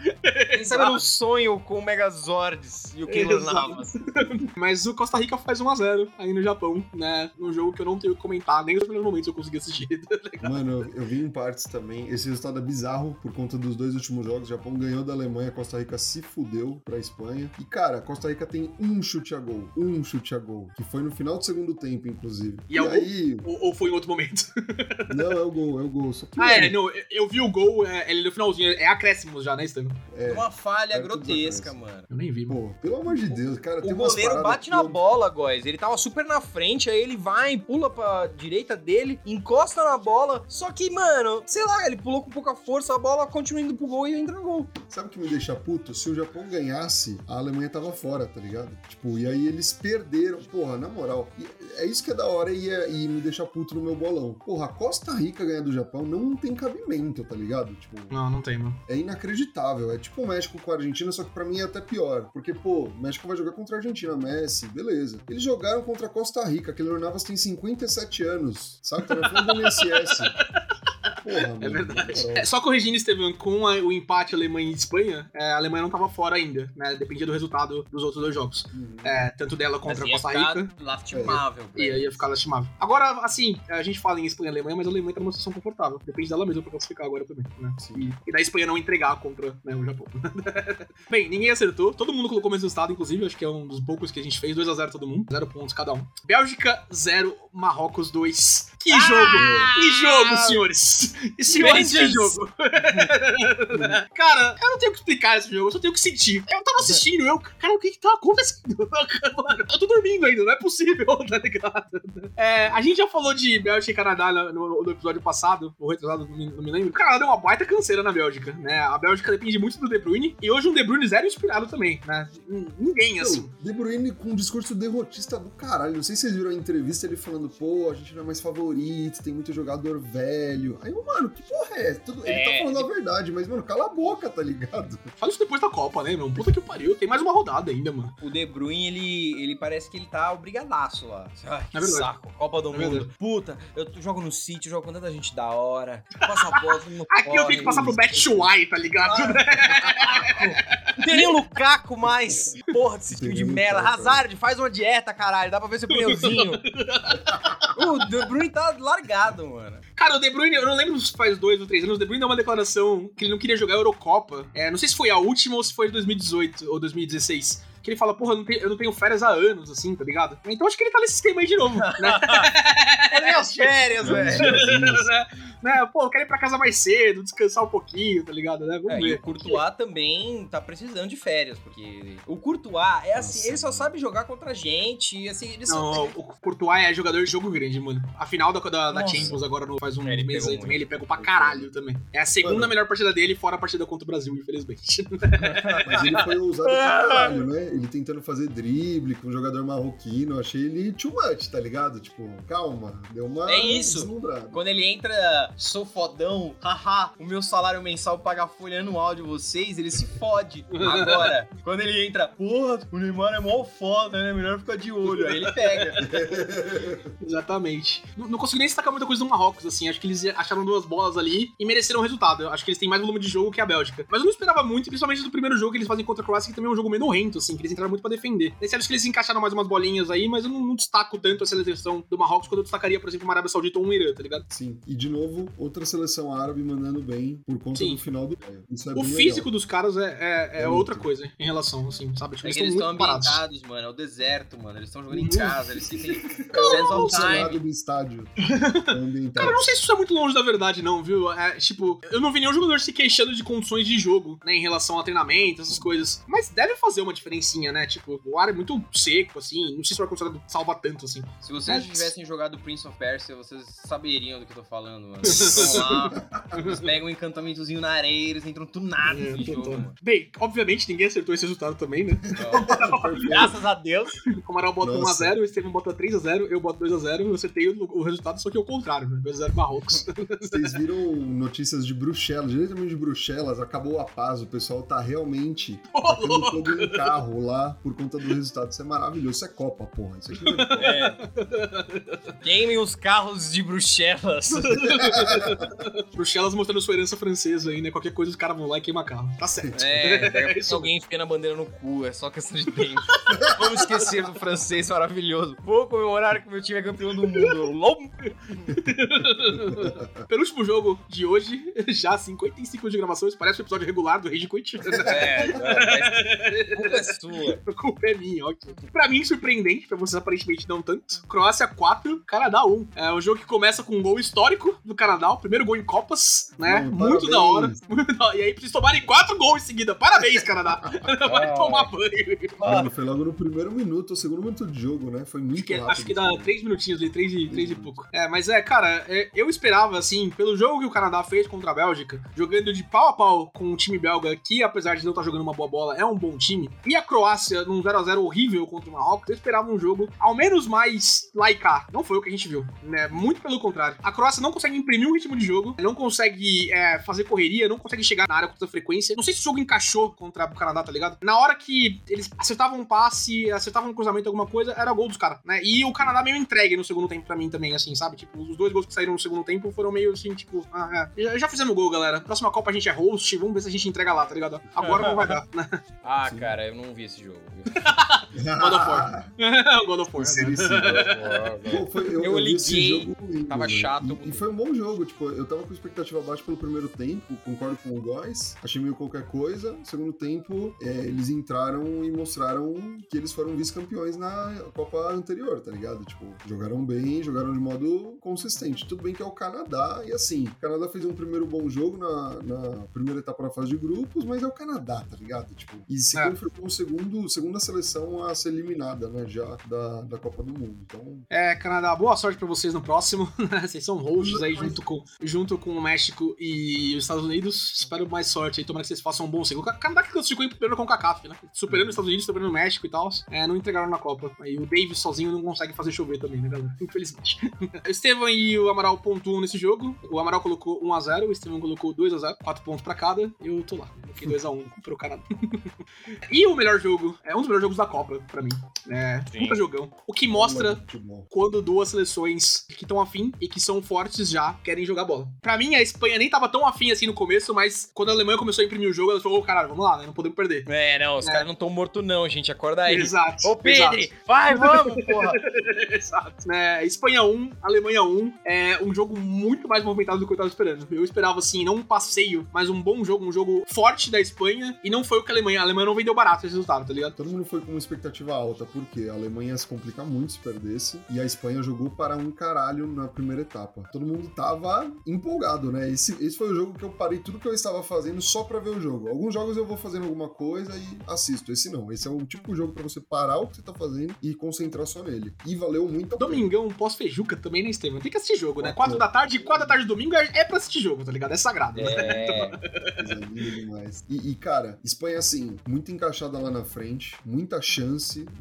Speaker 5: Quem sabe eu não sonho com o Megazords e o Keylor. Navas.
Speaker 4: Mas o Costa Rica faz 1x0 aí no Japão, né? Num jogo que eu não tenho o que comentar, nem nos primeiros momentos eu consegui assistir. tá ligado?
Speaker 3: Mano, eu, eu vi em partes também. Esse resultado é bizarro por conta dos dois últimos jogos. O Japão ganhou da Alemanha Costa Rica se fudeu pra Espanha. E, cara, Costa Rica tem um chute a gol. Um chute a gol. Que foi no final do segundo tempo, inclusive.
Speaker 4: E é o
Speaker 3: aí.
Speaker 4: Ou, ou foi em outro momento?
Speaker 3: Não, é o gol, é o gol. Só que,
Speaker 4: Ah, é,
Speaker 3: mano,
Speaker 4: não, eu- vi o gol, é, ele no finalzinho, é acréscimos já, né, Estevam?
Speaker 3: é,
Speaker 5: Uma falha grotesca, mano.
Speaker 4: Eu nem vi, mano.
Speaker 3: Pô, pelo amor de Deus, cara. tem
Speaker 5: O goleiro bate na
Speaker 3: eu-
Speaker 5: bola, Góis. Ele tava super na frente, aí ele vai, pula pra direita dele, encosta na bola. Só que, mano, sei lá, ele pulou com pouca força, a bola continua indo pro gol e entra no gol.
Speaker 3: Sabe o que me deixa puto? Se o Japão ganhasse, a Alemanha tava fora, tá ligado? Tipo, e aí eles perderam. Porra, na moral. É isso que é da hora e, é- e me deixa puto no meu bolão. Porra, a Costa Rica ganhar do Japão não tem cabimento, tá ligado? Tipo,
Speaker 4: Não, não tem, mano.
Speaker 3: é inacreditável. É tipo o México com a Argentina, só que pra mim é até pior. Porque, pô, o México vai jogar contra a Argentina, Messi, beleza. Eles jogaram contra a Costa Rica, que o Navas tem 57 anos, sabe? Tá na do MSS. Porra, mano.
Speaker 4: É verdade. É, só corrigindo, Estevam, com a- o empate Alemanha e Espanha, é, a Alemanha não tava fora ainda, né? Dependia do resultado dos outros dois jogos.
Speaker 3: Uhum.
Speaker 4: É, tanto dela contra a
Speaker 5: Mas ia
Speaker 4: Costa Rica.
Speaker 5: lastimável,
Speaker 4: E aí ia ficar lastimável. Agora, assim, a gente fala em Espanha e Alemanha, mas a Alemanha tá numa situação confortável. Depende dela mesma pra classificar agora também, né?
Speaker 3: Sim.
Speaker 4: E, e da Espanha não entregar contra né, o Japão. Bem, ninguém acertou. Todo mundo colocou o mesmo resultado, inclusive. Acho que é um dos poucos que a gente fez. 2x0 todo mundo. 0 pontos cada um. Bélgica 0, Marrocos 2. Que jogo! Que jogo, senhores! E que
Speaker 5: Vengeance.
Speaker 4: jogo! cara, eu não tenho que explicar esse jogo, eu só tenho que sentir. Eu tava assistindo, eu, cara, o que que tá acontecendo? Mano, eu tô dormindo ainda, não é possível, tá ligado? É, a gente já falou de Bélgica e Canadá no, no- episódio passado, ou retrasado, não me, não me lembro. O Canadá deu uma baita canseira na Bélgica, né? A Bélgica depende muito do De Bruyne, e hoje um De Bruyne zero inspirado também, né? Ninguém, assim.
Speaker 3: Meu, De Bruyne com um discurso derrotista do caralho. Não sei se vocês viram a entrevista ele falando, pô, a gente não é mais favorito, tem muito jogador velho. Aí, eu, mano, que porra é? Tudo, ele tá
Speaker 5: É.
Speaker 3: falando a verdade, mas, mano, cala a boca, tá ligado?
Speaker 4: Fala isso depois da Copa, né, meu? Puta que pariu, tem mais uma rodada ainda, mano.
Speaker 5: O De Bruyne, ele, ele parece que ele tá obrigadaço lá. Ai, que
Speaker 4: É
Speaker 5: saco. Copa do
Speaker 4: É
Speaker 5: Mundo.
Speaker 4: verdade.
Speaker 5: Puta, eu jogo no sítio, jogo com tanta gente da hora. Passa a bola, todo mundo
Speaker 4: Aqui eu
Speaker 5: corre.
Speaker 4: tenho que passar pro Batshuayi, tá ligado?
Speaker 5: Não tem nem o Lukaku mais. Porra, desse time de merda. Hazard, faz uma dieta, caralho. Dá pra ver seu pneuzinho. O De Bruyne tá largado, mano.
Speaker 4: Cara, o De Bruyne, eu não lembro se faz dois ou três anos, o De Bruyne deu uma declaração que ele não queria jogar a Eurocopa. É, não sei se foi a última ou se foi de 2018 ou Eu Que ele fala, porra, eu não, tenho, eu não tenho férias há anos, assim, tá ligado? Então acho que ele tá nesse esquema aí de novo, né?
Speaker 5: É minhas férias, velho.
Speaker 4: Né? Pô, eu quero ir pra casa mais cedo, descansar um pouquinho, tá ligado? Né? Vamos
Speaker 5: É, e
Speaker 4: ver.
Speaker 5: o Courtois também tá precisando de férias, porque o Courtois é assim,
Speaker 3: Nossa.
Speaker 5: ele só sabe jogar contra a gente, e assim, ele só...
Speaker 4: Não, o Courtois é jogador de jogo grande, mano. A final da, da, da. Champions agora no, faz um
Speaker 5: É, ele
Speaker 4: mês
Speaker 5: pegou
Speaker 4: aí também, ele pegou pra caralho também. É a segunda
Speaker 3: Mano.
Speaker 4: melhor partida dele, fora a partida contra o Brasil, infelizmente.
Speaker 3: Mas ele foi ousado pra caralho, né? Ele tentando fazer drible com um jogador marroquino. eu Achei ele too much, tá ligado? Tipo, calma. Deu uma
Speaker 5: É isso. Quando ele entra, sou fodão, haha, o meu salário mensal paga a folha anual de vocês, ele se fode. Agora, quando ele entra, porra, o Neymar é mó foda, né? Melhor ficar de olho. Aí ele pega.
Speaker 4: Exatamente. Não, não consegui nem destacar muita coisa do Marrocos, assim. Acho que eles acharam duas bolas ali e mereceram o resultado. Eu acho que eles têm mais volume de jogo que a Bélgica. Mas eu não esperava muito, principalmente do primeiro jogo que eles fazem contra a Croácia, que também é um jogo menorrento, assim, que eles entraram muito pra defender. Nesse acho que eles encaixaram mais umas bolinhas aí, mas eu não, não destaco tanto a seleção do Marrocos quando eu destacaria, por exemplo, uma Arábia Saudita ou um Irã, tá ligado?
Speaker 3: Sim. E de novo, outra seleção árabe mandando bem por conta
Speaker 4: Sim.
Speaker 3: do final do Isso é
Speaker 4: o físico dos caras é, é, é
Speaker 3: É
Speaker 4: outra
Speaker 3: muito.
Speaker 4: coisa em relação, assim, sabe? Tipo,
Speaker 5: É
Speaker 4: eles
Speaker 5: que eles
Speaker 4: estão muito parados.
Speaker 5: ambientados, mano. É o deserto, mano. Eles estão jogando em casa, eles ficam
Speaker 3: legal.
Speaker 5: sense
Speaker 3: O
Speaker 5: of
Speaker 3: cenário
Speaker 5: time.
Speaker 3: do estádio.
Speaker 4: Cara, eu não sei se isso é muito longe da verdade, não, viu? É, tipo, eu não vi nenhum jogador se queixando de condições de jogo, né, em relação a treinamento, essas coisas. Mas deve fazer uma diferencinha, né? Tipo, o ar é muito seco, assim. Não sei se o ar-condicionado salva tanto, assim.
Speaker 5: Se vocês
Speaker 4: É.
Speaker 5: tivessem jogado Prince of Persia, vocês saberiam do que eu tô falando, mano. Eles pegam um encantamentozinho na areia, eles entram tunados
Speaker 4: É,
Speaker 5: no jogo, mano.
Speaker 4: Bem, obviamente ninguém acertou esse resultado também, né?
Speaker 5: Então, Graças a Deus.
Speaker 4: O Amaral bota
Speaker 3: Nossa.
Speaker 4: 1x0, o Estevam bota 3x0, eu boto 2x0, eu acertei o, o resultado, só que é o contrário, né? 2x0 Marrocos.
Speaker 3: Vocês viram notícias de Bruxelas, diretamente de Bruxelas, acabou a paz, o pessoal tá realmente tacando fogo em carro lá por conta do resultado. Isso é maravilhoso. Isso é Copa, porra. Isso aqui não é Copa.
Speaker 5: É. Queimem os carros de Bruxelas.
Speaker 4: Bruxelas mostrando sua herança francesa aí, né? Qualquer coisa os caras vão lá e queima carro. Tá certo.
Speaker 5: É, daqui a
Speaker 4: Isso.
Speaker 5: alguém enfia a bandeira no cu, é só questão de tempo. Vamos esquecer do francês maravilhoso. Vou comemorar que meu time é campeão do mundo. Lom-
Speaker 4: Penúltimo jogo de hoje, já 55 de gravações, parece o episódio regular do Rage Quit.
Speaker 5: É, não, mas culpa é sua.
Speaker 4: A culpa é minha, ok. Pra mim, surpreendente, pra vocês aparentemente não tanto. Croácia 4, Canadá 1. É o jogo que começa com um gol histórico do Canadá, o primeiro gol em Copas, né?
Speaker 3: Mano,
Speaker 4: Muito
Speaker 3: parabéns.
Speaker 4: da hora. Muito da hora. E aí, vocês tomarem quatro gols em seguida. Parabéns, Canadá. Vai tomar banho.
Speaker 3: Mano, foi logo no primeiro minuto, o segundo minuto de jogo, né? Foi muito
Speaker 4: Acho que,
Speaker 3: rápido.
Speaker 4: acho que dá três minutinhos ali, três e, três e pouco. É, mas é, cara, é, eu esperava, assim, pelo jogo que o Canadá fez contra a Bélgica, jogando de pau a pau com o time belga, que apesar de não estar jogando uma boa bola, é um bom time, e a Croácia num 0x0 horrível contra o Marrocos, eu esperava um jogo ao menos mais laicar. Não foi o que a gente viu, né? Muito pelo contrário. A Croácia não consegue imprimir um ritmo de jogo, não consegue é, fazer correria, não consegue chegar na área com tanta frequência. Não sei se o jogo encaixou contra o Canadá, tá ligado? Na hora que eles acertavam um passe, acertavam um cruzamento, alguma coisa, era gol dos caras, né? E o Canadá meio entregue no segundo tempo pra mim também, assim, sabe? Tipo, os dois gols que saíram no segundo tempo foram meio assim, tipo, ah, é. Já, já fizemos gol, galera. Próxima Copa a gente é host, vamos ver se a gente entrega lá, tá ligado? Agora não vai dar, né?
Speaker 5: Ah,
Speaker 3: Sim.
Speaker 5: cara, eu não vi esse jogo.
Speaker 4: God of War. God of War.
Speaker 3: Eu,
Speaker 5: liguei,
Speaker 3: jogo
Speaker 5: tava chato.
Speaker 3: E, e foi um bom jogo, tipo, eu tava com expectativa baixa pelo primeiro tempo, concordo com o Góis, achei meio qualquer coisa. Segundo tempo, é, eles entraram e mostraram que eles foram vice-campeões na Copa anterior, tá ligado? Tipo, jogaram bem, jogaram de modo consistente. Tudo bem que é o Canadá, e assim, o Canadá fez um primeiro bom jogo na, na primeira etapa da fase de grupos, mas é o Canadá, tá ligado? Tipo, e se
Speaker 4: É.
Speaker 3: confirmou o segundo, segunda seleção a ser eliminada, né, já da, da Copa do Mundo. Então,
Speaker 4: É, Canadá, boa sorte pra vocês no próximo. vocês são hosts aí junto com, junto com o México e os Estados Unidos. Espero mais sorte aí, tomara que vocês façam um bom segundo. O Canadá que classificou em primeiro com o CACAF, né? Superando os Estados Unidos, superando o México e tal. É, não entregaram na Copa. Aí o Davis sozinho não consegue fazer chover também, né, galera? Infelizmente. o Estevam e o Amaral pontuam nesse jogo. O Amaral colocou 1x0, o Estevam colocou 2x0, 4 pontos pra cada. Eu tô lá. Coloquei 2x1 pro Canadá. e o melhor jogo, é um dos melhores jogos da Copa, pra mim. É,
Speaker 5: Sim.
Speaker 4: puta jogão. O que mostra quando duas seleções que estão afim e que são fortes já querem jogar bola. Pra mim, a Espanha nem tava tão afim assim no começo, mas quando a Alemanha começou a imprimir o jogo, ela falou: ô, caralho, vamos lá, né? Não podemos perder.
Speaker 5: É, não, os
Speaker 4: É.
Speaker 5: caras não tão mortos não, gente. Acorda aí.
Speaker 4: Exato.
Speaker 5: Ô, Pedro, vai, vamos, porra.
Speaker 4: Exato. É, Espanha 1, Alemanha 1. É um jogo muito mais movimentado do que eu tava esperando. Eu esperava, assim, não um passeio, mas um bom jogo, um jogo forte da Espanha. E não foi o que a Alemanha. A Alemanha não vendeu barato esse resultado, tá ligado?
Speaker 3: Todo mundo foi com uma expectativa alta, porque a Alemanha ia se complica muito se perdesse, e a Espanha jogou para um caralho na primeira etapa. Todo mundo tava empolgado, né? Esse, esse foi o jogo que eu parei tudo que eu estava fazendo só pra ver o jogo. Alguns jogos eu vou fazendo alguma coisa e assisto. Esse não. Esse é o tipo de jogo pra você parar o que você tá fazendo e concentrar só nele. E valeu muito a.
Speaker 4: Domingão, pós-fejuca também, né, Estevam? Tem que assistir jogo, né?
Speaker 3: Quatro.
Speaker 4: Quatro da tarde, quatro da tarde de domingo é é pra assistir jogo, tá ligado? É sagrado. né?
Speaker 5: É.
Speaker 3: Coisa linda demais. E, e, cara, Espanha, assim, muito encaixada lá na frente, muita chance,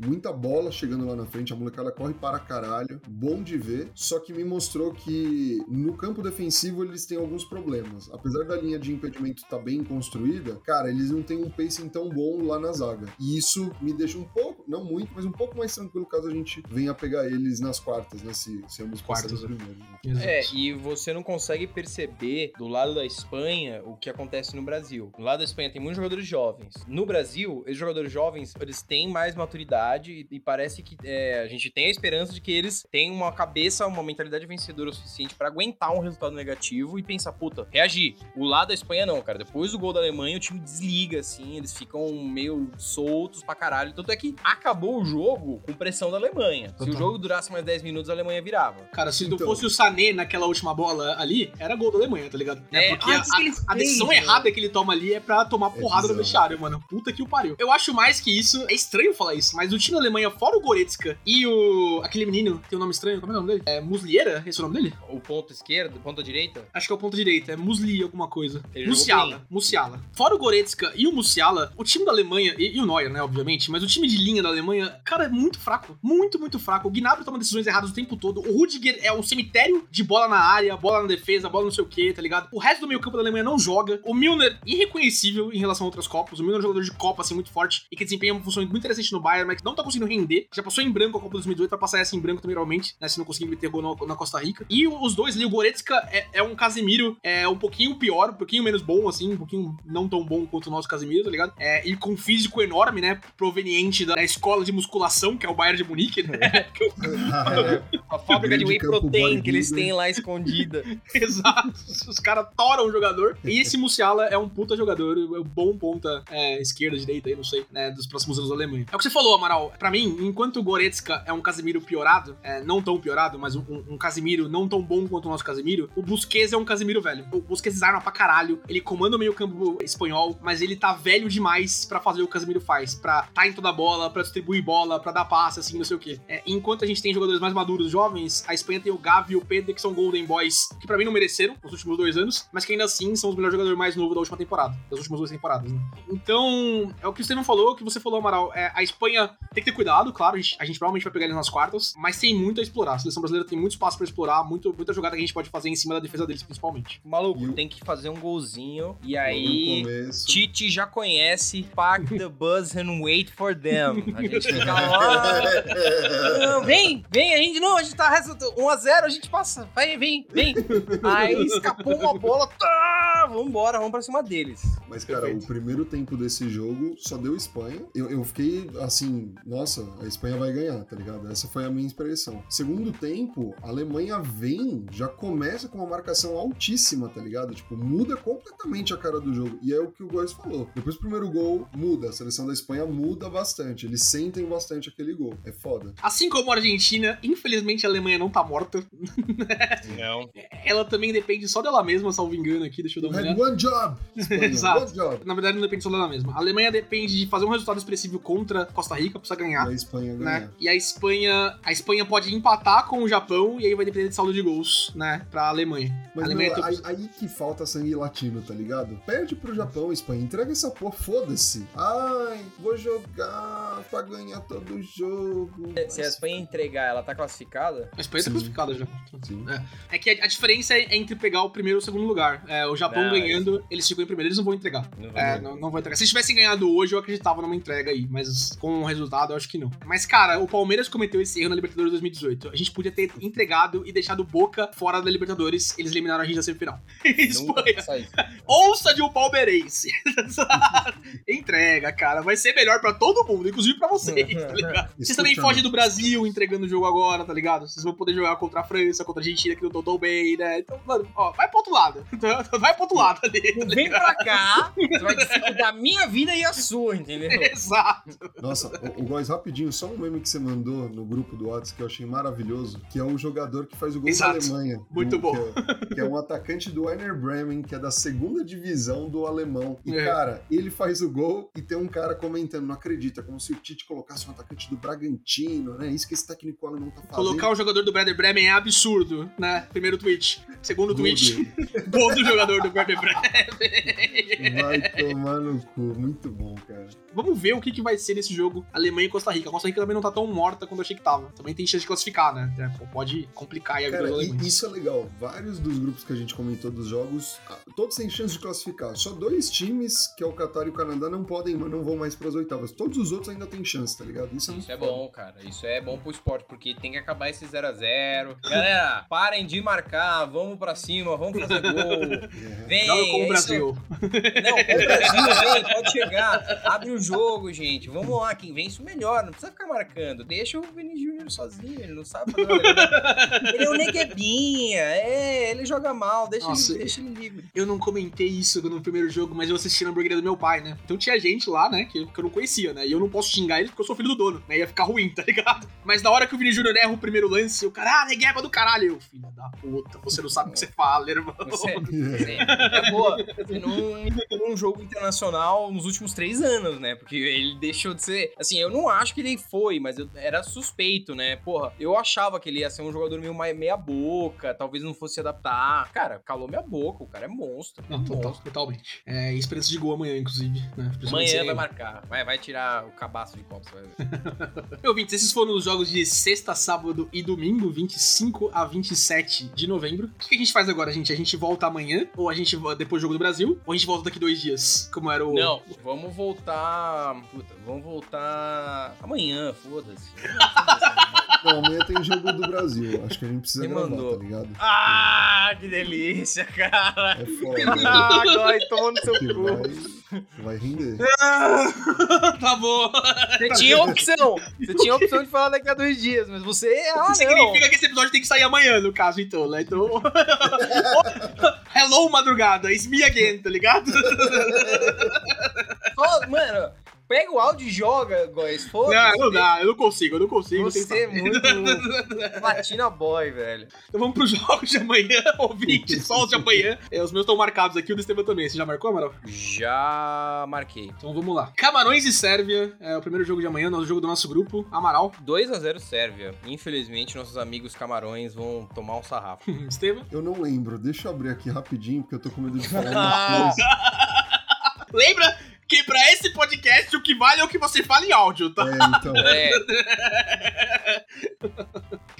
Speaker 3: muita bola chegando lá na frente. A molecada corre para caralho. Bom de ver. Só que me mostrou que no campo defensivo eles têm alguns problemas. Apesar da linha de impedimento estar bem construída, cara, eles não têm um pacing tão bom lá na zaga. E isso me deixa um pouco, não muito, mas um pouco mais tranquilo caso a gente venha pegar eles nas quartas, né? Se, se ambos
Speaker 4: Quartas,
Speaker 3: passarem
Speaker 4: né?
Speaker 3: primeiro. né?
Speaker 5: É, e você não consegue perceber do lado da Espanha o que acontece no Brasil. Do lado da Espanha tem muitos jogadores jovens. No Brasil, esses jogadores jovens, eles têm mais maturidade e, e parece que é, a gente tem a esperança de que eles têm uma cabeça, uma mentalidade vencedora o suficiente pra aguentar um resultado negativo e pensar, puta, reagir. O lado da Espanha não, cara. Depois do gol da Alemanha, o time desliga, assim, eles ficam meio soltos pra caralho. Tanto é que acabou o jogo com pressão da Alemanha. Se o
Speaker 4: Total.
Speaker 5: jogo durasse mais 10 minutos, a Alemanha virava.
Speaker 4: Cara, se não
Speaker 3: Então.
Speaker 4: fosse o Sané naquela última bola ali, era gol da Alemanha, tá ligado?
Speaker 5: É,
Speaker 4: porque
Speaker 5: ah,
Speaker 4: a, a decisão errada que ele toma ali é pra tomar porrada no vestiário, mano. Puta que o pariu. Eu acho mais que isso, é estranho falar isso, mas o time da Alemanha, fora o Goretzka e o. aquele menino, tem um nome estranho, como é o nome dele? É Muslieira? Esse é o nome dele?
Speaker 5: O ponto esquerdo, ponta direita?
Speaker 4: Acho que é o ponto direito, é Musli alguma coisa.
Speaker 5: Ele
Speaker 4: Musiala. Musiala. Fora o Goretzka e o Musiala, o time da Alemanha, e, e o Neuer, né, obviamente, mas o time de linha da da Alemanha, cara, é muito fraco. Muito, muito fraco. O Gnabry toma decisões erradas o tempo todo. O Rudiger é um cemitério de bola na área, bola na defesa, bola não sei o que, tá ligado? O resto do meio campo da Alemanha não joga. O Milner, irreconhecível em relação a outras Copas. O Milner é um jogador de Copa, assim, muito forte e que desempenha uma função muito interessante no Bayern, mas que não tá conseguindo render. Já passou em branco a Copa 2018, vai passar essa em branco também, realmente, né? Se não conseguir meter gol na, na Costa Rica. E os dois ali, o Goretzka é, é um Casemiro é um pouquinho pior, um pouquinho menos bom, assim, um pouquinho não tão bom quanto o nosso Casemiro, tá ligado? É, e com um físico enorme, né? Proveniente da, da escola de musculação, que é o Bayern de Munique, né? O-
Speaker 5: A fábrica de whey protein que eles têm lá escondida.
Speaker 4: Exato. Os caras toram o jogador. E esse Musiala é um puta jogador, é um bom ponta é, esquerda, direita, aí, não sei, né, dos próximos anos da Alemanha. É o que você falou, Amaral. Pra mim, enquanto o Goretzka é um Casemiro piorado, é, não tão piorado, mas um, um Casemiro não tão bom quanto o nosso Casemiro, o Busquets é um Casemiro velho. O Busquets arma pra caralho, ele comanda o meio campo espanhol, mas ele tá velho demais pra fazer o que o Casemiro faz, pra tá em toda bola, pra distribuir bola, pra dar passe, assim, não sei o quê. É, enquanto a gente tem jogadores mais maduros, jovens, a Espanha tem o Gavi e o Pedro, que são Golden Boys, que pra mim não mereceram nos últimos dois anos, mas que ainda assim são os melhores jogadores mais novos da última temporada, das últimas duas temporadas, né? Então, é o que o Steven falou, o que você falou, Amaral. É, a Espanha tem que ter cuidado, claro, a gente, a gente provavelmente vai pegar eles nas quartas, mas tem muito a explorar. A seleção brasileira tem muito espaço pra explorar, muito, muita jogada que a gente pode fazer em cima da defesa deles, principalmente.
Speaker 5: Maluco,
Speaker 3: E
Speaker 5: tem que fazer um golzinho. E aí.
Speaker 3: começo.
Speaker 5: Tite já conhece, pack the bus and wait for them. A gente fica lá. Não, vem, vem, a gente não, a gente tá resultado 1x0, a gente passa, vai, vem, vem. Aí escapou uma bola, tá, vambora, vamos pra cima deles.
Speaker 3: Mas, cara,
Speaker 4: Perfeito.
Speaker 3: o primeiro tempo desse jogo só deu Espanha. Eu, eu fiquei assim, nossa, a Espanha vai ganhar, tá ligado? Essa foi a minha expressão. Segundo tempo, a Alemanha vem, já começa com uma marcação altíssima, tá ligado? Tipo, muda completamente a cara do jogo. E é o que o Góis falou. Depois do primeiro gol, muda. A seleção da Espanha muda bastante. Eles sentem bastante aquele gol. É foda.
Speaker 4: Assim como a Argentina, infelizmente a Alemanha não tá morta.
Speaker 5: Não.
Speaker 4: Ela também depende só dela mesma, salvo engano aqui, deixa eu dar uma
Speaker 3: Had
Speaker 4: olhada.
Speaker 3: one job! Espanha,
Speaker 4: Exato.
Speaker 3: one job!
Speaker 4: Na verdade, não depende só dela mesma. A Alemanha depende de fazer um resultado expressivo contra Costa Rica, precisa ganhar.
Speaker 3: E a Espanha
Speaker 4: né?
Speaker 3: ganhar.
Speaker 4: E a Espanha, a Espanha pode empatar com o Japão e aí vai depender de saldo de gols, né, pra Alemanha.
Speaker 3: Mas
Speaker 4: a Alemanha tem-
Speaker 3: aí, aí que falta sangue latino, tá ligado? Perde pro Japão, Espanha. Entrega essa porra, foda-se. Ai, vou jogar pra ganhar todo o jogo.
Speaker 5: Se a Espanha entregar, ela tá classificada?
Speaker 4: A Espanha tá
Speaker 3: Sim.
Speaker 4: classificada já.
Speaker 3: Sim.
Speaker 4: É que a, a diferença é entre pegar o primeiro e o segundo lugar. É, o Japão
Speaker 5: Não,
Speaker 4: ganhando, eles ficam em primeiro, eles não vão entregar.
Speaker 5: Não
Speaker 4: É, não, não vão entregar. Se eles tivessem ganhado hoje, eu acreditava numa entrega aí, mas com o resultado, eu acho que não. Mas, cara, o Palmeiras cometeu esse erro na Libertadores 2018. A gente podia ter entregado e deixado Boca fora da Libertadores. Eles eliminaram a gente da semifinal.
Speaker 5: Sai.
Speaker 4: Ouça de um palmeirense. Entrega, cara. Vai ser melhor pra todo mundo, inclusive pra vocês, tá ligado? Vocês também fogem do Brasil entregando o jogo agora, tá ligado? Vocês vão poder jogar contra a França, contra a Argentina, que não tô tão bem, né? Então, mano, ó, vai pro outro lado. Vai pro outro lado ali. tá
Speaker 5: Vem pra cá, você vai decidir da minha vida e a sua, entendeu?
Speaker 4: Exato.
Speaker 3: Nossa, o, o Góis, rapidinho, só um meme que você mandou no grupo do WhatsApp que eu achei maravilhoso, que é o jogador que faz o gol
Speaker 4: Exato.
Speaker 3: da Alemanha.
Speaker 4: Muito
Speaker 3: do-
Speaker 4: bom.
Speaker 3: Que é, que é um atacante do Werner Bremen, que é da segunda divisão do alemão. E,
Speaker 4: É.
Speaker 3: cara, ele faz o gol e tem um cara comentando, não acredita, como se o Tite colocasse um atacante do Bragantino, né? Isso que esse técnico alemão tá fazendo.
Speaker 4: Colocar o jogador do Werder Bremen é absurdo, né? Primeiro tweet. Segundo tweet, gol do jogador do Werder Bremen.
Speaker 3: Vai tomar no cu. Muito bom, cara.
Speaker 4: Vamos ver o que, que vai ser nesse jogo Alemanha e Costa Rica. A Costa Rica também não tá tão morta quanto eu achei que tava. Também tem chance de classificar, né? É, Pode complicar aí a vida
Speaker 3: Cara,
Speaker 4: dos
Speaker 3: e-
Speaker 4: alemães.
Speaker 3: isso é legal. Vários dos grupos que a gente comentou dos jogos, todos têm chance de classificar. Só dois times, que é o Qatar e o Canadá, não podem, não vão mais pras oitavas. Todos os outros ainda têm chance, tá ligado? Isso é,
Speaker 5: Isso é
Speaker 3: foda.
Speaker 5: bom, cara. Isso é bom pro esporte, porque tem que acabar esse 0x0. Galera, parem de marcar, vamos pra cima, vamos fazer gol. Vem,
Speaker 4: Joga com o
Speaker 5: é
Speaker 4: Brasil.
Speaker 5: Não, com o Brasil, vem, pode chegar. Abre o jogo, gente. Vamos lá, quem vence o melhor. Não precisa ficar marcando. Deixa o Vini Júnior sozinho, ele não sabe fazer nada. Ele é um neguebinha, é, ele joga mal, deixa,
Speaker 4: Nossa,
Speaker 5: ele, deixa ele livre.
Speaker 4: Eu não comentei isso no primeiro jogo, mas eu assisti na hamburgueria do meu pai, né? Então tinha gente lá, né, que, que eu não conhecia, né? E eu não posso xingar ele porque eu sou filho do dono, né? Ia ficar ruim, tá ligado? Mas na hora que o Vini Júnior erra o primeiro lance, o cara, ah, negueba do caralho. Eu, filho da puta, você não sabe o que você fala, irmão.
Speaker 5: Você, você é boa. Você não entrou num jogo internacional nos últimos três anos, né? Porque ele deixou de ser. Assim, eu não acho que ele foi, mas eu era suspeito, né? Porra, eu achava que ele ia ser um jogador meio mai- meia-boca, talvez não fosse se adaptar. Cara, calou minha boca, o cara é monstro.
Speaker 4: Não, total, totalmente. É, esperança de gol amanhã, inclusive, né?
Speaker 5: Amanhã vai marcar. Vai, vai tirar o cabaço de você vai ver.
Speaker 4: Meu ouvintes, esses foram os jogos de sexta, sábado e domingo, 25 a 27 de novembro. O que a gente faz agora, gente? A gente volta amanhã, ou a gente depois do jogo do Brasil, ou a gente volta daqui dois dias, como era o.
Speaker 5: Não, vamos voltar. Puta, vamos voltar amanhã, foda-se.
Speaker 3: Não, amanhã tem jogo do Brasil. Acho que a gente precisa
Speaker 5: Quem
Speaker 3: gravar,
Speaker 5: mandou?
Speaker 3: tá ligado?
Speaker 5: Ah, que delícia, cara.
Speaker 3: É foda.
Speaker 5: Ah, agora tomou no seu
Speaker 3: que
Speaker 5: cu.
Speaker 3: vai, vai render.
Speaker 4: tá bom.
Speaker 5: Você tinha opção. Você tinha opção de falar daqui a dois dias, mas você. Ah, não.
Speaker 4: Significa que esse episódio tem que sair amanhã, no caso, então, né? Então. Hello, madrugada, it's me again, tá ligado?
Speaker 5: Só, mano, pega o áudio e joga, Góis.
Speaker 4: Não,
Speaker 5: Foda-se.
Speaker 4: não dá, eu não consigo, eu não consigo.
Speaker 5: Você é muito platina boy, velho.
Speaker 4: Então vamos pros jogos de amanhã, ouvinte, só os de amanhã. É, os meus estão marcados aqui, o do Estevam também. Você já marcou, Amaral?
Speaker 5: Já marquei.
Speaker 4: Então vamos lá. Camarões e Sérvia é o primeiro jogo de amanhã, o jogo do nosso grupo. Amaral,
Speaker 5: 2 a 0 Sérvia. Infelizmente, nossos amigos camarões vão tomar um sarrafo.
Speaker 4: Estevam.
Speaker 3: Eu não lembro. Deixa eu abrir aqui rapidinho, porque eu tô com medo de falar uma coisa.
Speaker 4: Lembra que pra esse podcast o que vale é o que você fala em áudio, tá?
Speaker 3: É, então,
Speaker 5: É,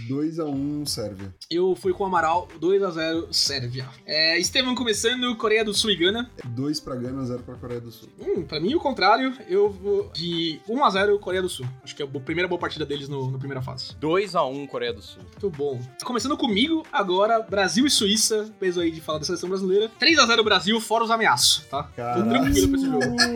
Speaker 3: 2x1 Sérvia.
Speaker 4: Eu fui com o Amaral, 2x0 Sérvia. É, Estevam começando, Coreia do Sul e Gana.
Speaker 3: 2 pra Gana, 0 pra Coreia do Sul.
Speaker 4: Hum, pra mim o contrário, eu vou de 1x0 Coreia do Sul. Acho que é a primeira boa partida deles no, na primeira fase.
Speaker 5: 2 a 1 Coreia do Sul.
Speaker 4: Muito bom. Começando comigo, agora Brasil e Suíça, peso aí de falar da seleção brasileira. 3x0 Brasil, fora os ameaços, tá? Tô
Speaker 3: Caralho.
Speaker 4: tranquilo pra esse jogo.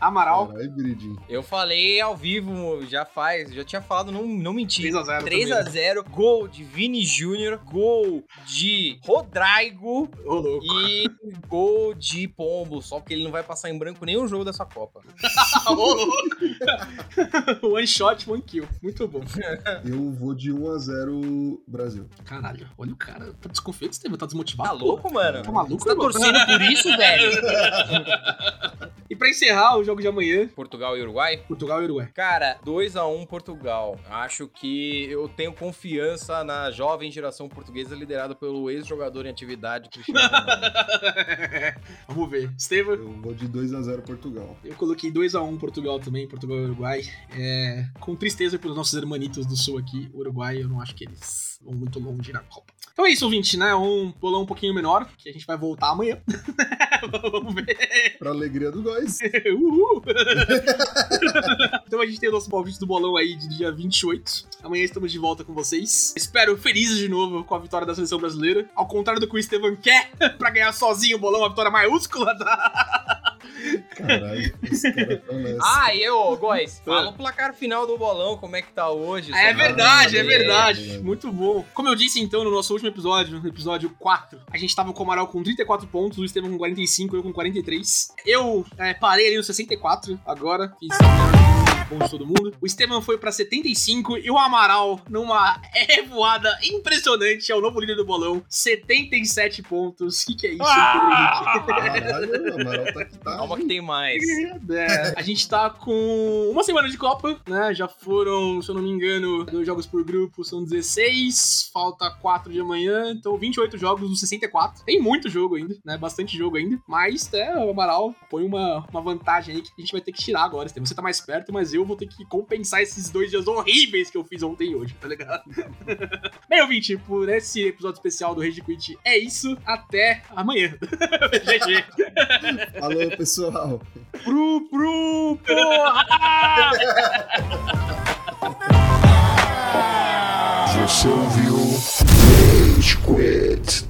Speaker 4: Amaral,
Speaker 3: Caralho, Biridinho.
Speaker 5: Eu falei ao vivo, já faz, já tinha falado, não, não menti.
Speaker 4: 3x0
Speaker 5: 3 a 0 gol de Vini Júnior, gol de Rodrigo
Speaker 4: louco.
Speaker 5: e gol de Pombo, só porque ele não vai passar em branco nenhum jogo dessa Copa.
Speaker 4: Ô, louco. One shot, one kill. Muito bom.
Speaker 3: Eu vou de 1x0 Brasil.
Speaker 4: Caralho, olha o cara. Tá desconfiado, Estevam? Tá desmotivado?
Speaker 5: Tá louco, mano?
Speaker 4: Tá maluco,
Speaker 5: Você tá torcendo por isso, velho?
Speaker 4: E pra encerrar o jogo de amanhã,
Speaker 5: Portugal e Uruguai?
Speaker 4: Portugal e Uruguai.
Speaker 5: Cara, 2 a 1 Portugal. Acho que eu tenho confiança na jovem geração portuguesa liderada pelo ex-jogador em atividade Cristiano Ronaldo.
Speaker 4: Vamos ver. Estevam?
Speaker 3: Eu vou de 2x0 Portugal.
Speaker 4: Eu coloquei 2x1 Portugal também, Portugal e Uruguai. É, com tristeza pelos nossos hermanitos do sul aqui, Uruguai, eu não acho que eles vão muito longe na Copa. Então é isso, ouvinte, né? Um bolão um pouquinho menor, que a gente vai voltar amanhã. Vamos ver.
Speaker 3: Pra alegria do Góis.
Speaker 4: Uhul. então a gente tem o nosso palpite do bolão aí de dia 28. Amanhã estamos de volta com vocês. Espero felizes de novo com a vitória da seleção brasileira. Ao contrário do que o Estevam quer, pra ganhar sozinho o bolão, uma vitória maiúscula. Tá?
Speaker 3: Caralho.
Speaker 5: Ah, e eu, Góis, fala o placar final do bolão, como é que tá hoje.
Speaker 4: É verdade, é verdade. Muito bom. Como eu disse então no nosso último episódio, no episódio 4, a gente tava com o Amaral com 34 pontos, o Estevam com 45, eu com 43. Eu é, parei ali no 64 agora, fiz bom de todo mundo. O Estevam foi pra 75 e o Amaral, numa revoada impressionante, é o novo líder do bolão, 77 pontos. O que, que é isso,
Speaker 5: Ah!
Speaker 4: Pedro Henrique?
Speaker 3: Caralho, o Amaral tá que tá.
Speaker 5: Calma que tem mais.
Speaker 4: É, a gente tá com uma semana de Copa, né? Já foram, se eu não me engano, dois jogos por grupo, são 16, falta 4 de amanhã, então 28 jogos dos 64. Tem muito jogo ainda, né? Bastante jogo ainda, mas é, o Amaral põe uma, uma vantagem aí que a gente vai ter que tirar agora. Você tá mais perto, mas eu vou ter que compensar esses dois dias horríveis que eu fiz ontem e hoje, tá ligado? Bem, ouvinte, por esse episódio especial do Rage Quit é isso. Até amanhã. GG.
Speaker 3: Falou, pessoal.
Speaker 5: Pro, pro, porra!
Speaker 1: Você ouviu Rage Quit.